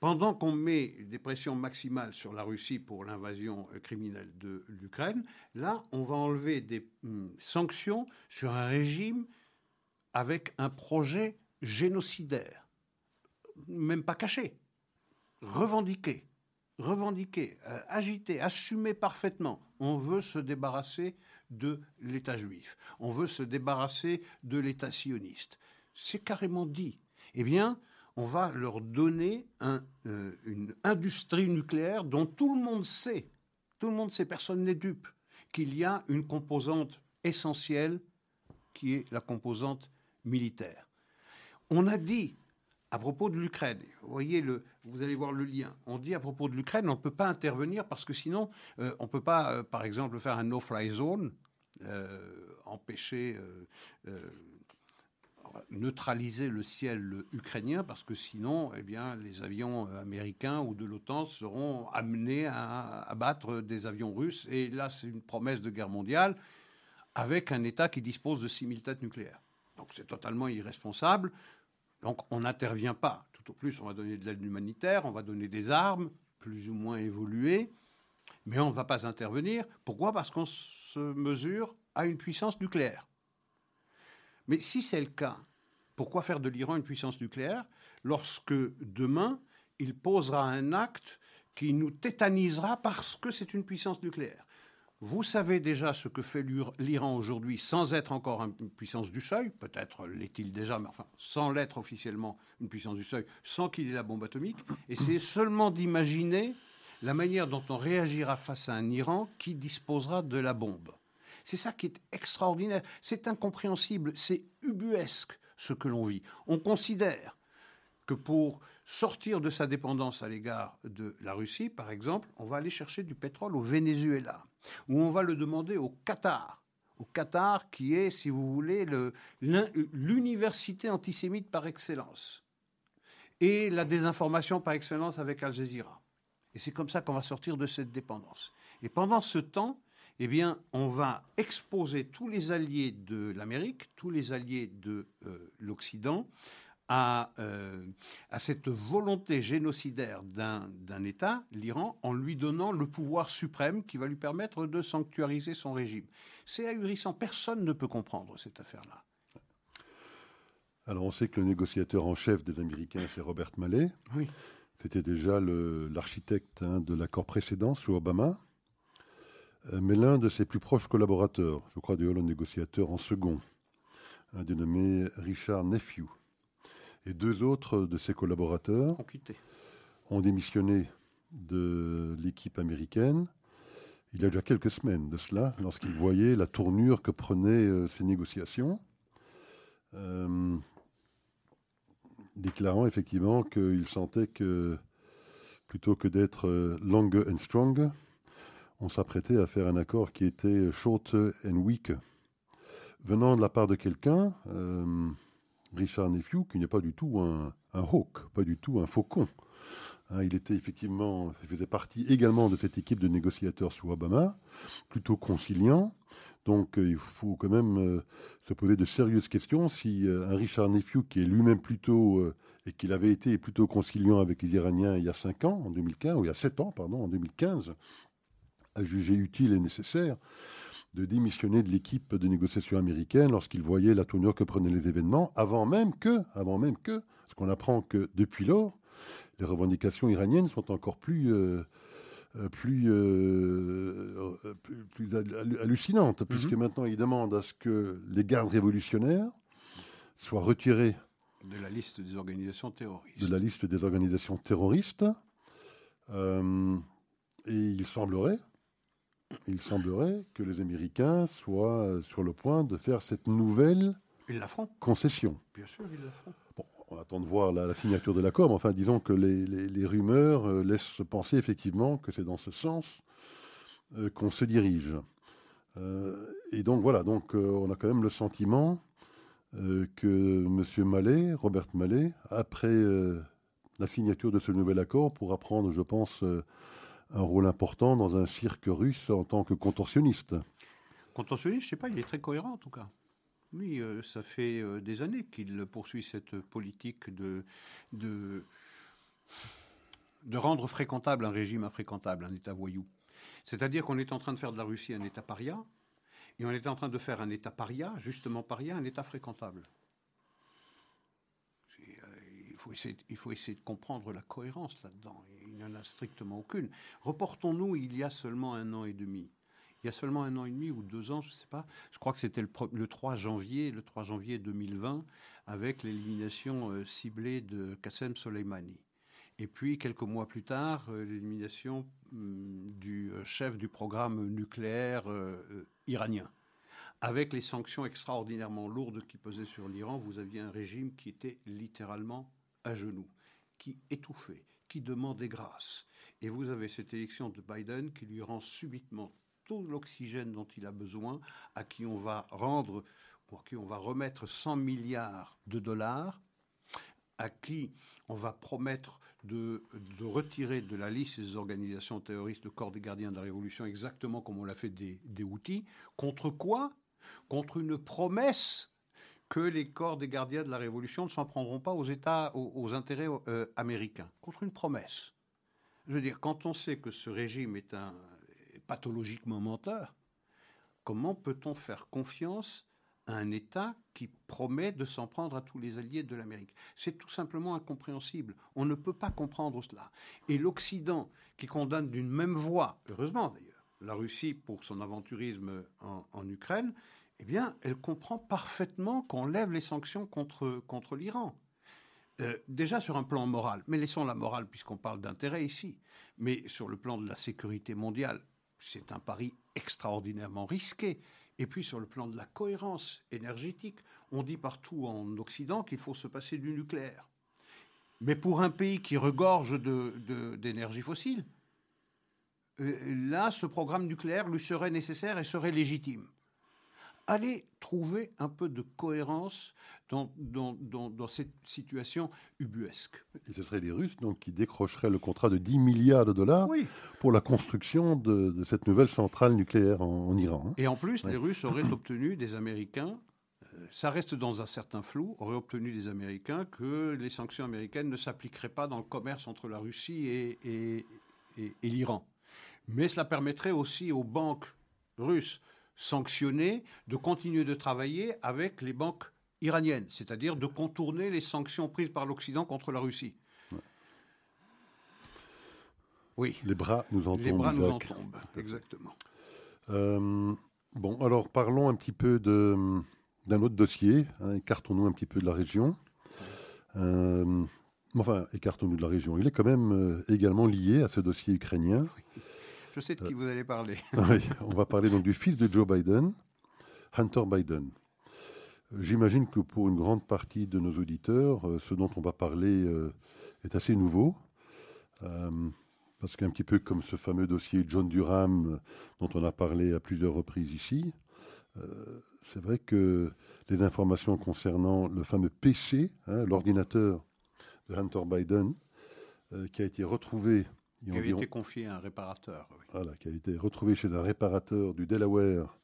pendant qu'on met des pressions maximales sur la Russie pour l'invasion euh, criminelle de l'Ukraine, là, on va enlever des hum, sanctions sur un régime avec un projet génocidaire, même pas caché, revendiqué, revendiqué, euh, agité, assumé parfaitement. On veut se débarrasser de l'État juif, on veut se débarrasser de l'État sioniste. C'est carrément dit. Eh bien, on va leur donner euh, une industrie nucléaire dont tout le monde sait, tout le monde sait, personne n'est dupe, qu'il y a une composante essentielle qui est la composante militaire. On a dit à propos de l'Ukraine, vous voyez, le, vous allez voir le lien. On dit à propos de l'Ukraine, on ne peut pas intervenir parce que sinon, euh, on ne peut pas, euh, par exemple, faire un no-fly zone, empêcher neutraliser le ciel ukrainien parce que sinon, eh bien, les avions euh, américains ou de l'OTAN seront amenés à abattre des avions russes. Et là, c'est une promesse de guerre mondiale avec un État qui dispose de 6000 têtes nucléaires. Donc c'est totalement irresponsable. Donc on n'intervient pas. Tout au plus, on va donner de l'aide humanitaire, on va donner des armes, plus ou moins évoluées, mais on ne va pas intervenir. Pourquoi? Parce qu'on se mesure à une puissance nucléaire. Mais si c'est le cas, pourquoi faire de l'Iran une puissance nucléaire lorsque demain, il posera un acte qui nous tétanisera parce que c'est une puissance nucléaire? Vous savez déjà ce que fait l'Iran aujourd'hui sans être encore une puissance du seuil, peut-être l'est-il déjà, mais enfin sans l'être officiellement une puissance du seuil, sans qu'il ait la bombe atomique, et c'est seulement d'imaginer la manière dont on réagira face à un Iran qui disposera de la bombe. C'est ça qui est extraordinaire. C'est incompréhensible, c'est ubuesque ce que l'on vit. On considère que pour sortir de sa dépendance à l'égard de la Russie, par exemple, on va aller chercher du pétrole au Venezuela, ou on va le demander au Qatar. Au Qatar, qui est, si vous voulez, l'université antisémite par excellence. Et la désinformation par excellence avec Al Jazeera. Et c'est comme ça qu'on va sortir de cette dépendance. Et pendant ce temps, eh bien, on va exposer tous les alliés de l'Amérique, tous les alliés de euh, l'Occident, euh, à, cette volonté génocidaire d'un État, l'Iran, en lui donnant le pouvoir suprême qui va lui permettre de sanctuariser son régime. C'est ahurissant. Personne ne peut comprendre cette affaire-là. Alors, on sait que le négociateur en chef des Américains, c'est Robert Malley. Oui. C'était déjà l'architecte hein, de l'accord précédent sous Obama. Euh, mais l'un de ses plus proches collaborateurs, je crois d'ailleurs le négociateur en second, un dénommé Richard Nephew, et deux autres de ses collaborateurs ont, démissionné de l'équipe américaine il y a déjà quelques semaines de cela, lorsqu'ils voyaient la tournure que prenaient euh, ces négociations, euh, déclarant effectivement qu'ils sentaient que plutôt que d'être longer and stronger, on s'apprêtait à faire un accord qui était short and weak, venant de la part de quelqu'un, euh, Richard Nephew, qui n'est pas du tout un, hawk, pas du tout un faucon. Hein, il était effectivement, il faisait partie également de cette équipe de négociateurs sous Obama, plutôt conciliant. Donc euh, il faut quand même euh, se poser de sérieuses questions si un Richard Nephew, qui est lui-même plutôt, et qu'il avait été plutôt conciliant avec les Iraniens il y a 5 ans, en 2015, ou il y a 7 ans, pardon, en 2015, a jugé utile et nécessaire de démissionner de l'équipe de négociation américaine lorsqu'il voyait la tournure que prenaient les événements, avant même que, avant même que, parce qu'on apprend que depuis lors, les revendications iraniennes sont encore plus, euh, euh, euh, plus, plus, hallucinantes, puisque maintenant ils demandent à ce que les gardes révolutionnaires soient retirés de la liste des organisations terroristes. De la liste des organisations terroristes. et il semblerait, il semblerait que les Américains soient sur le point de faire cette nouvelle concession. Bien sûr, ils la feront. Bon, on attend de voir la, signature de l'accord, mais enfin, disons que les, rumeurs euh, laissent penser effectivement que c'est dans ce sens euh, qu'on se dirige. Euh, et donc voilà, donc on a quand même le sentiment que M. Mallet, Robert Mallet, après la signature de ce nouvel accord, pourra prendre, je pense, un rôle important dans un cirque russe en tant que contorsionniste. Contorsionniste, je ne sais pas, il est très cohérent en tout cas. Lui, euh, ça fait euh, des années qu'il poursuit cette politique de rendre fréquentable un régime infréquentable, un État voyou. C'est-à-dire qu'on est en train de faire de la Russie un État paria, et on est en train de faire un État paria, justement paria, un État fréquentable il faut essayer de comprendre la cohérence là-dedans. Il n'y en a strictement aucune. Reportons-nous il y a seulement un an et demi. Il y a seulement un an et demi ou deux ans, je ne sais pas. Je crois que c'était le, 3 janvier, le 3 janvier 2020, avec l'élimination euh, ciblée de Qassem Soleimani. Et puis, quelques mois plus tard, euh, l'élimination hum, du euh, chef du programme nucléaire iranien. Avec les sanctions extraordinairement lourdes qui pesaient sur l'Iran, vous aviez un régime qui était littéralement à genoux, qui étouffait, qui demandait grâce. Et vous avez cette élection de Biden qui lui rend subitement tout l'oxygène dont il a besoin, à qui on va rendre, pour qui on va remettre 100 milliards de dollars, à qui on va promettre de, retirer de la liste des organisations terroristes le corps des gardiens de la Révolution, exactement comme on l'a fait des outils. Contre quoi? Contre une promesse que les corps des gardiens de la Révolution ne s'en prendront pas aux États, aux, intérêts euh, américains, contre une promesse. Je veux dire, quand on sait que ce régime est un pathologiquement menteur, comment peut-on faire confiance à un État qui promet de s'en prendre à tous les alliés de l'Amérique? C'est tout simplement incompréhensible. On ne peut pas comprendre cela. Et l'Occident, qui condamne d'une même voix, heureusement d'ailleurs, la Russie pour son aventurisme en Ukraine, eh bien, elle comprend parfaitement qu'on lève les sanctions contre, l'Iran. Euh, déjà sur un plan moral, mais laissons la morale puisqu'on parle d'intérêt ici, mais sur le plan de la sécurité mondiale, c'est un pari extraordinairement risqué. Et puis sur le plan de la cohérence énergétique, on dit partout en Occident qu'il faut se passer du nucléaire. Mais pour un pays qui regorge d'énergie fossile, euh, là, ce programme nucléaire lui serait nécessaire et serait légitime allez trouver un peu de cohérence dans, dans, cette situation ubuesque. Et ce seraient les Russes donc, qui décrocheraient le contrat de 10 milliards de dollars pour la construction de, cette nouvelle centrale nucléaire en, Iran. Hein. Et en plus, les Russes auraient obtenu des Américains, euh, ça reste dans un certain flou, auraient obtenu des Américains que les sanctions américaines ne s'appliqueraient pas dans le commerce entre la Russie et, et l'Iran. Mais cela permettrait aussi aux banques russes sanctionner, de continuer de travailler avec les banques iraniennes, c'est-à-dire de contourner les sanctions prises par l'Occident contre la Russie. Oui. Les bras nous en Les bras nous en tombent, exactement. Euh, bon, alors parlons un petit peu d'un autre dossier. Hein, écartons-nous un petit peu de la région. Euh, enfin, écartons-nous de la région. Il est quand même euh, également lié à ce dossier ukrainien. Je sais de qui vous allez parler. oui, on va parler donc du fils de Joe Biden, Hunter Biden. J'imagine que pour une grande partie de nos auditeurs, euh, ce dont on va parler euh, est assez nouveau. Euh, parce qu'un petit peu comme ce fameux dossier John Durham euh, dont on a parlé à plusieurs reprises ici, euh, c'est vrai que les informations concernant le fameux PC, hein, l'ordinateur de Hunter Biden, euh, qui a été retrouvé. Qui avait été confié à un réparateur. Voilà, qui a été retrouvé chez un réparateur du Delaware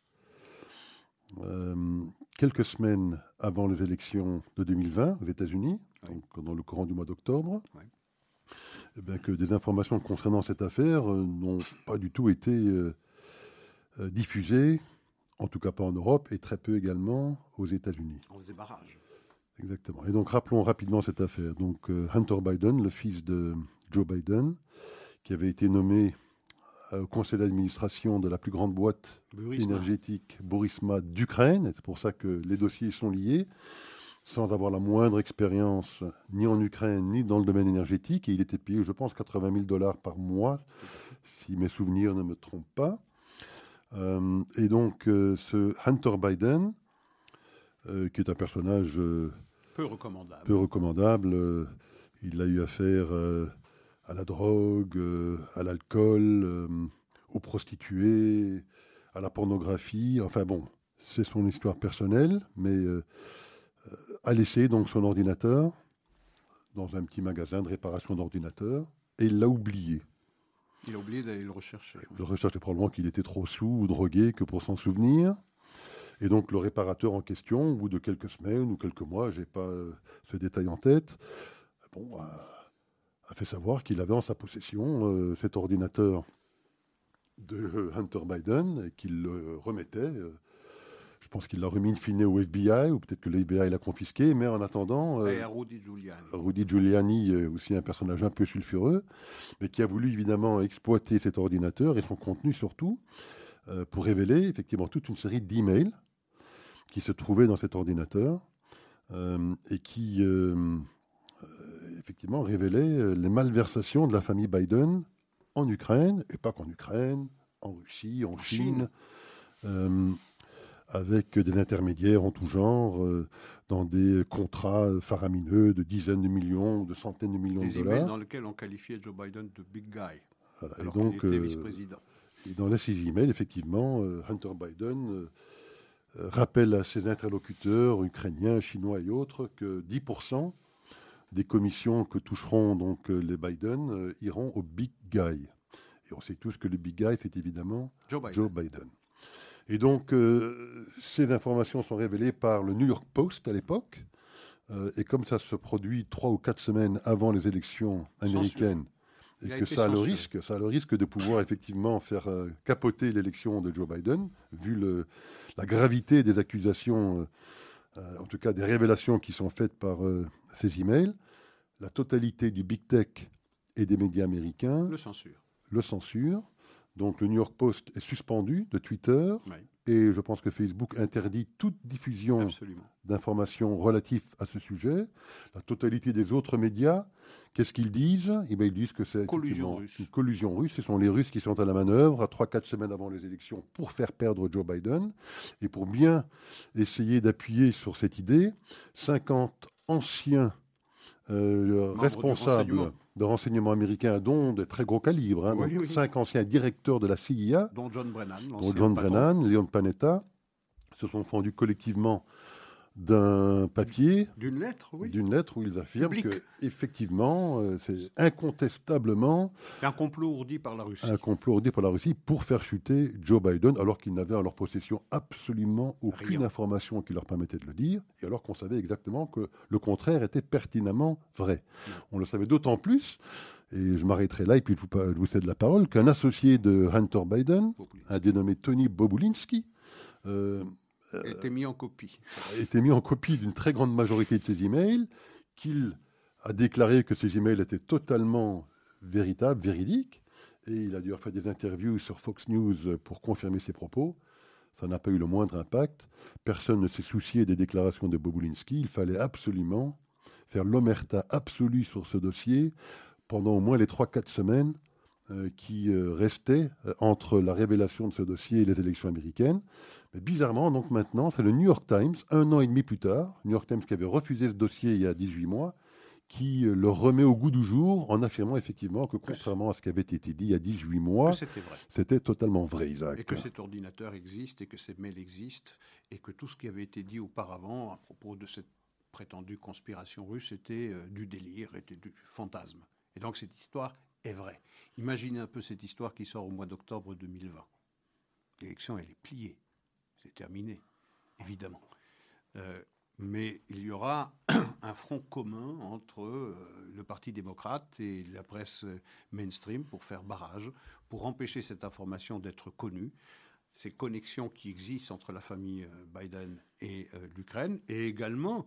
quelques semaines avant les élections de 2020 aux États-Unis, donc dans le courant du mois d'octobre. Eh que des informations concernant cette affaire euh, n'ont pas du tout été euh, euh, diffusées, en tout cas pas en Europe, et très peu également aux États-Unis. On faisait barrage. Exactement. Et donc rappelons rapidement cette affaire. Donc Hunter Biden, le fils de Joe Biden, qui avait été nommé au conseil d'administration de la plus grande boîte énergétique Burisma d'Ukraine. C'est pour ça que les dossiers sont liés sans avoir la moindre expérience ni en Ukraine ni dans le domaine énergétique. Et il était payé, je pense, 80 000 dollars par mois, si mes souvenirs ne me trompent pas. Euh, et donc, euh, ce Hunter Biden, euh, qui est un personnage peu recommandable, peu recommandable il a eu affaire à la drogue, à l'alcool, aux prostituées, à la pornographie. Enfin bon, c'est son histoire personnelle, mais a laissé donc son ordinateur dans un petit magasin de réparation d'ordinateurs et il l'a oublié. Il a oublié d'aller le rechercher. Le recherche probablement qu'il était trop sous ou drogué que pour s'en souvenir. Et donc le réparateur en question, au bout de quelques semaines ou quelques mois, j'ai pas euh, ce détail en tête, bon, a, fait savoir qu'il avait en sa possession euh, cet ordinateur de Hunter Biden et qu'il le remettait euh, je pense qu'il l'a remis in fine au FBI, ou peut-être que l'FBI l'a confisqué, mais en attendant. Euh, Rudy Giuliani. Rudy Giuliani, euh, aussi un personnage un peu sulfureux, mais qui a voulu évidemment exploiter cet ordinateur et son contenu surtout, euh, pour révéler effectivement toute une série d'emails qui se trouvaient dans cet ordinateur et qui effectivement révélaient les malversations de la famille Biden en Ukraine, et pas qu'en Ukraine, en Russie, en, Chine avec des intermédiaires en tout genre, euh, dans des contrats faramineux de dizaines de millions, de centaines de millions de dollars. dans lesquels on qualifiait Joe Biden de big guy. et donc, était euh, vice-président. Et dans ces emails, effectivement, euh, Hunter Biden rappelle à ses interlocuteurs ukrainiens, chinois et autres que 10% des commissions que toucheront donc les Biden iront au big guy. Et on sait tous que le big guy, c'est évidemment Joe Biden. Et donc, euh, ces informations sont révélées par le New York Post à l'époque. Euh, et comme ça se produit trois ou quatre semaines avant les élections américaines, et que ça a, le risque, ça a le risque de pouvoir effectivement faire euh, capoter l'élection de Joe Biden, vu le, la gravité des accusations, en tout cas des révélations qui sont faites par ces emails, la totalité du big tech et des médias américains le censure. Le censure. Donc le New York Post est suspendu de Twitter et je pense que Facebook interdit toute diffusion d'informations relatives à ce sujet. La totalité des autres médias, qu'est-ce qu'ils disent? Eh bien, Ils disent que c'est collusion une collusion russe. Ce sont les Russes qui sont à la manœuvre à 3-4 semaines avant les élections pour faire perdre Joe Biden. Et pour bien essayer d'appuyer sur cette idée, 50 anciens euh, responsables de renseignement américain, dont de très gros calibre, hein, cinq anciens directeurs de la CIA, dont John Brennan, dont John Brennan, Leon Panetta, se sont fondus collectivement d'un papier, d'une lettre, oui. d'une lettre où ils affirment que effectivement, euh, c'est incontestablement un complot ourdi par la Russie, un complot ourdi par la Russie pour faire chuter Joe Biden, alors qu'ils n'avaient en leur possession absolument aucune information qui leur permettait de le dire, et alors qu'on savait exactement que le contraire était pertinemment vrai. On le savait d'autant plus. Et je m'arrêterai là, et puis je vous, cède la parole, qu'un associé de Hunter Biden, un dénommé Tony Bobulinski, euh, était mis en copie. était mis en copie d'une très grande majorité de ses emails, qu'il a déclaré que ces emails étaient totalement véritables, véridiques, et il a dû faire des interviews sur Fox News pour confirmer ses propos. Ça n'a pas eu le moindre impact. Personne ne s'est soucié des déclarations de Bobulinski. Il fallait absolument faire l'omerta absolue sur ce dossier pendant au moins les 3-4 semaines euh, qui euh, restaient euh, entre la révélation de ce dossier et les élections américaines. Mais bizarrement, donc maintenant, c'est le New York Times, un an et demi plus tard, New York Times qui avait refusé ce dossier il y a 18 mois, qui le remet au goût du jour en affirmant effectivement que contrairement à ce qui avait été dit il y a 18 mois, c'était totalement vrai, Isaac. Et que cet ordinateur existe et que ces mails existent et que tout ce qui avait été dit auparavant à propos de cette prétendue conspiration russe était euh, du délire, était du fantasme. Et donc cette histoire est vraie. Imaginez un peu cette histoire qui sort au mois d'octobre 2020. L'élection, elle est pliée. C'est terminé, évidemment. Euh, mais il y aura un front commun entre euh, le Parti démocrate et la presse mainstream pour faire barrage, pour empêcher cette information d'être connue, ces connexions qui existent entre la famille euh, Biden et euh, l'Ukraine, et également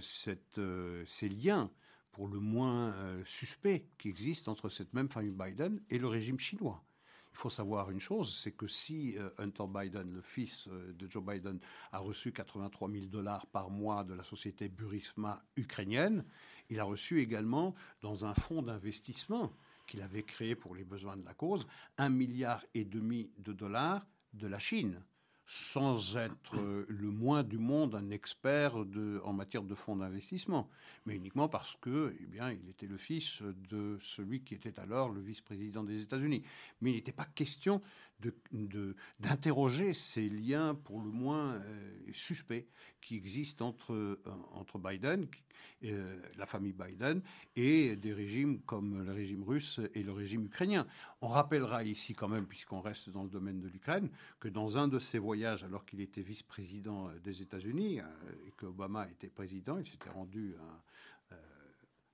ces liens pour le moins suspects qui existent entre cette même famille Biden et le régime chinois. Il faut savoir une chose, c'est que si euh, Hunter Biden, le fils euh, de Joe Biden, a reçu 83 000 dollars par mois de la société Burisma ukrainienne, il a reçu également dans un fonds d'investissement qu'il avait créé pour les besoins de la cause, un milliard et demi de dollars de la Chine sans être euh, le moins du monde un expert en matière de fonds d'investissement, mais uniquement parce que, eh bien, il était le fils de celui qui était alors le vice-président des États-Unis. Mais il n'était pas question d'interroger ces liens pour le moins euh, suspects qui existent entre, euh, entre Biden, la famille Biden, et des régimes comme le régime russe et le régime ukrainien. On rappellera ici quand même, puisqu'on reste dans le domaine de l'Ukraine, que dans un de ses voyages, alors qu'il était vice-président des États-Unis et qu'Obama était président, il s'était rendu à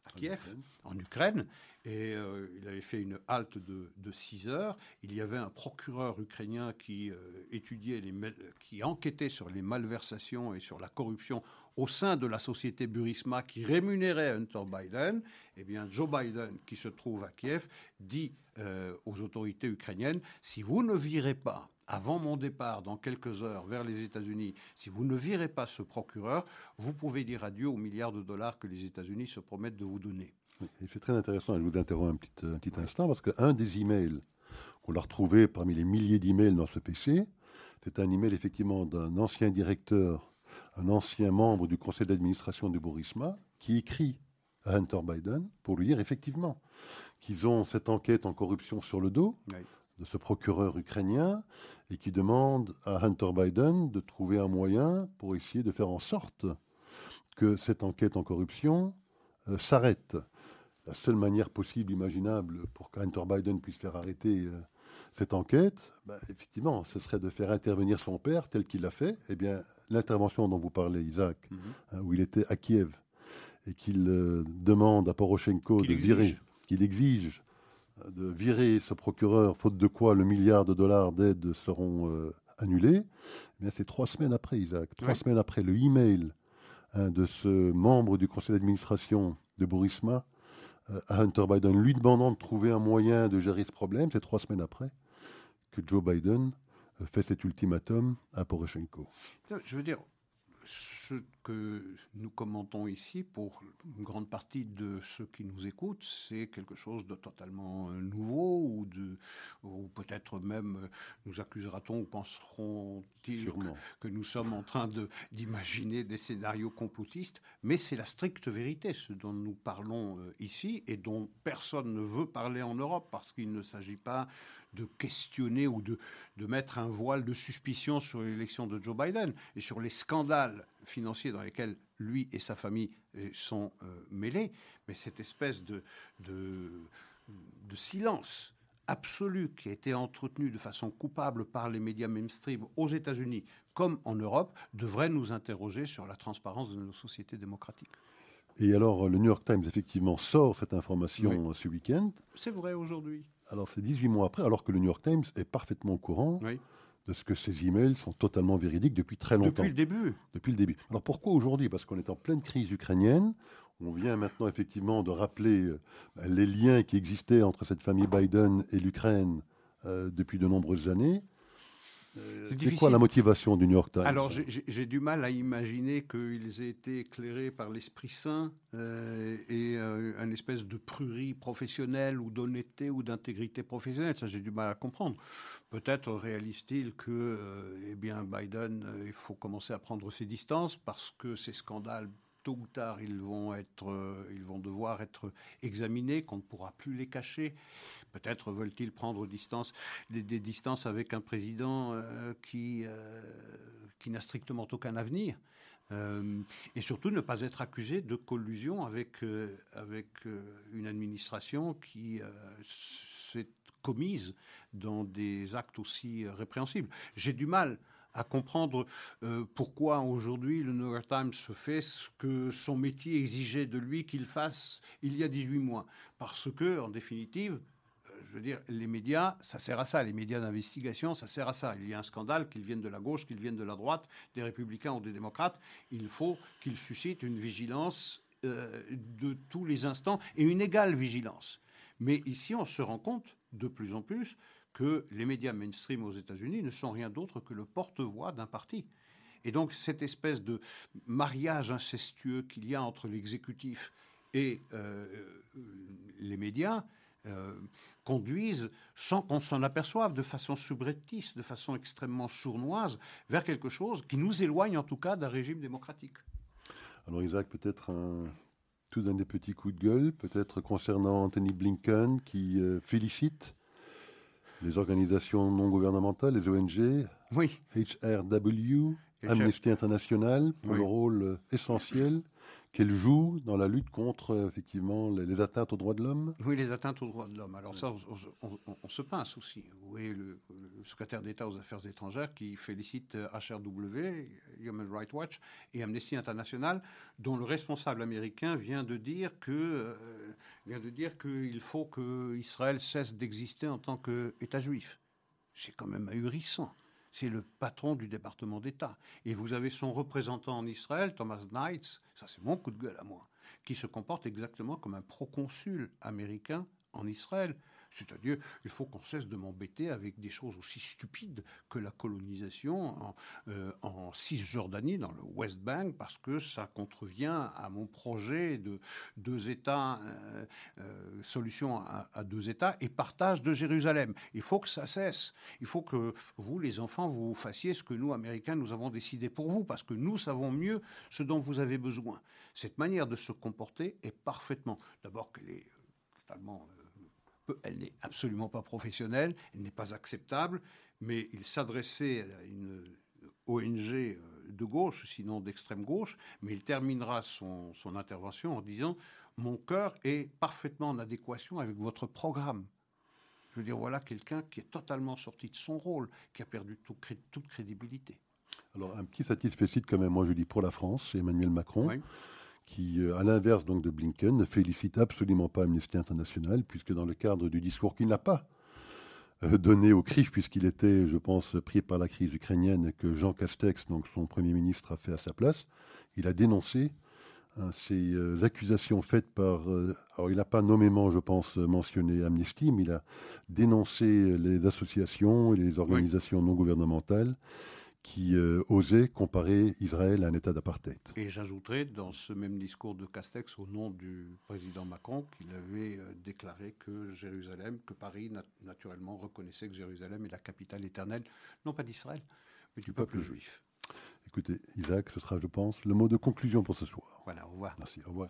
à Kiev, en Ukraine, et euh, il avait fait une halte de, de 6 heures. Il y avait un procureur ukrainien qui euh, étudiait les, qui enquêtait sur les malversations et sur la corruption au sein de la société Burisma qui rémunérait Hunter Biden. Eh bien, Joe Biden, qui se trouve à Kiev, dit euh, aux autorités ukrainiennes si vous ne virez pas avant mon départ, dans quelques heures, vers les États-Unis, si vous ne virez pas ce procureur, vous pouvez dire adieu aux milliards de dollars que les États-Unis se promettent de vous donner. Et c'est très intéressant, je vous interromps un petit, un petit instant, parce qu'un des emails qu'on a retrouvé parmi les milliers d'emails dans ce PC, c'est un email effectivement d'un ancien directeur, un ancien membre du conseil d'administration de Burisma, qui écrit à Hunter Biden pour lui dire effectivement qu'ils ont cette enquête en corruption sur le dos, de ce procureur ukrainien et qui demande à Hunter Biden de trouver un moyen pour essayer de faire en sorte que cette enquête en corruption euh, s'arrête. La seule manière possible, imaginable, pour que Hunter Biden puisse faire arrêter euh, cette enquête, bah, effectivement, ce serait de faire intervenir son père tel qu'il l'a fait. Eh bien, l'intervention dont vous parlez, Isaac, mhm. hein, où il était à Kiev et qu'il euh, demande à Poroshenko de virer, qu'il exige de virer ce procureur, faute de quoi le milliard de dollars d'aide seront euh, annulés, eh c'est trois semaines après, Isaac, trois semaines après le email hein, de ce membre du conseil d'administration de Burisma euh, à Hunter Biden, lui demandant de trouver un moyen de gérer ce problème, c'est trois semaines après que Joe Biden euh, fait cet ultimatum à Poroshenko. Je veux dire, ce que nous commentons ici, pour une grande partie de ceux qui nous écoutent, c'est quelque chose de totalement euh, nouveau, ou, de, ou peut-être même euh, nous accusera-t-on ou penseront-ils que, nous sommes en train d'imaginer des scénarios complotistes, mais c'est la stricte vérité, ce dont nous parlons euh, ici, et dont personne ne veut parler en Europe, parce qu'il ne s'agit pas de questionner ou de, de mettre un voile de suspicion sur l'élection de Joe Biden et sur les scandales financiers dans lesquels lui et sa famille euh, sont euh, mêlés. Mais cette espèce de, de, de silence absolu qui a été entretenu de façon coupable par les médias mainstream aux États-Unis comme en Europe devrait nous interroger sur la transparence de nos sociétés démocratiques. Et alors, le New York Times, effectivement, sort cette information ce week-end. C'est vrai aujourd'hui. Alors, c'est 18 mois après, alors que le New York Times est parfaitement au courant de ce que ces emails sont totalement véridiques depuis très longtemps. Depuis le début. Depuis le début. Alors, pourquoi aujourd'hui? Parce qu'on est en pleine crise ukrainienne. On vient maintenant, effectivement, de rappeler euh, les liens qui existaient entre cette famille Biden et l'Ukraine euh, depuis de nombreuses années. Euh, c'est quoi la motivation du New York Times Alors, j'ai du mal à imaginer qu'ils aient été éclairés par l'Esprit Saint euh, et euh, un espèce de prurie professionnelle ou d'honnêteté ou d'intégrité professionnelle. Ça, j'ai du mal à comprendre. Peut-être réalise-t-il que, eh bien, Biden, il faut commencer à prendre ses distances parce que ces scandales tôt ou tard, ils vont, être, euh, ils vont devoir être examinés, qu'on ne pourra plus les cacher. Peut-être veulent-ils prendre des, distances avec un président euh, qui, euh, qui n'a strictement aucun avenir. et surtout ne pas être accusé de collusion avec, avec une administration qui s'est commise dans des actes aussi répréhensibles. J'ai du mal à comprendre euh, pourquoi aujourd'hui le New York Times fait ce que son métier exigeait de lui qu'il fasse il y a 18 mois. Parce que, en définitive, euh, je veux dire, les médias, ça sert à ça. Les médias d'investigation, ça sert à ça. Il y a un scandale, qu'ils viennent de la gauche, qu'ils viennent de la droite, des républicains ou des démocrates. Il faut qu'ils suscitent une vigilance euh, de tous les instants et une égale vigilance. Mais ici, on se rend compte de plus en plus que les médias mainstream aux États-Unis ne sont rien d'autre que le porte-voix d'un parti. Et donc cette espèce de mariage incestueux qu'il y a entre l'exécutif et euh, les médias euh, conduisent, sans qu'on s'en aperçoive, de façon subrettiste, de façon extrêmement sournoise, vers quelque chose qui nous éloigne en tout cas d'un régime démocratique. Alors Isaac, peut-être un, tout d'un des petits coups de gueule, peut-être concernant Anthony Blinken, qui euh, félicite les organisations non gouvernementales, les ONG, oui. HRW, Amnesty International, pour le rôle essentiel qu'elle joue dans la lutte contre euh, effectivement les, atteintes aux droits de l'homme Oui, les atteintes aux droits de l'homme. Alors ça, on, se pince aussi. Vous voyez le, secrétaire d'État aux Affaires étrangères qui félicite HRW, euh, Human Rights Watch et Amnesty International, dont le responsable américain vient de dire que euh, vient de dire qu'il faut que Israël cesse d'exister en tant qu'État juif. C'est quand même ahurissant c'est le patron du département d'État. Et vous avez son représentant en Israël, Thomas Knights, ça c'est mon coup de gueule à moi, qui se comporte exactement comme un proconsul américain en Israël. C'est-à-dire, il faut qu'on cesse de m'embêter avec des choses aussi stupides que la colonisation en, euh, Cisjordanie, dans le West Bank, parce que ça contrevient à mon projet de deux États, euh, euh, solution à, deux États et partage de Jérusalem. Il faut que ça cesse. Il faut que vous, les enfants, vous fassiez ce que nous, Américains, nous avons décidé pour vous, parce que nous savons mieux ce dont vous avez besoin. Cette manière de se comporter est parfaitement, d'abord qu'elle est totalement elle n'est absolument pas professionnelle, elle n'est pas acceptable, mais il s'adressait à une ONG euh, de gauche, sinon d'extrême gauche, mais il terminera son, intervention en disant Mon cœur est parfaitement en adéquation avec votre programme. Je veux dire, voilà quelqu'un qui est totalement sorti de son rôle, qui a perdu toute crédibilité. Alors, un petit satisfait quand même, moi je dis pour la France, Emmanuel Macron qui, euh, à l'inverse donc de Blinken, ne félicite absolument pas Amnesty International, puisque dans le cadre du discours qu'il n'a pas euh, donné au CRIF, puisqu'il était, je pense, pris par la crise ukrainienne que Jean Castex, donc son Premier ministre, a fait à sa place, il a dénoncé hein, ces euh, accusations faites par... alors il n'a pas nommément, je pense, mentionné Amnesty, mais il a dénoncé les associations et les organisations non gouvernementales qui euh, osait comparer Israël à un État d'apartheid. Et j'ajouterais dans ce même discours de Castex au nom du président Macron qu'il avait euh, déclaré que Jérusalem, que Paris naturellement reconnaissait que Jérusalem est la capitale éternelle, non pas d'Israël, mais du peuple, peuple juif. Écoutez, Isaac, ce sera, je pense, le mot de conclusion pour ce soir. Voilà, au revoir. Merci, au revoir.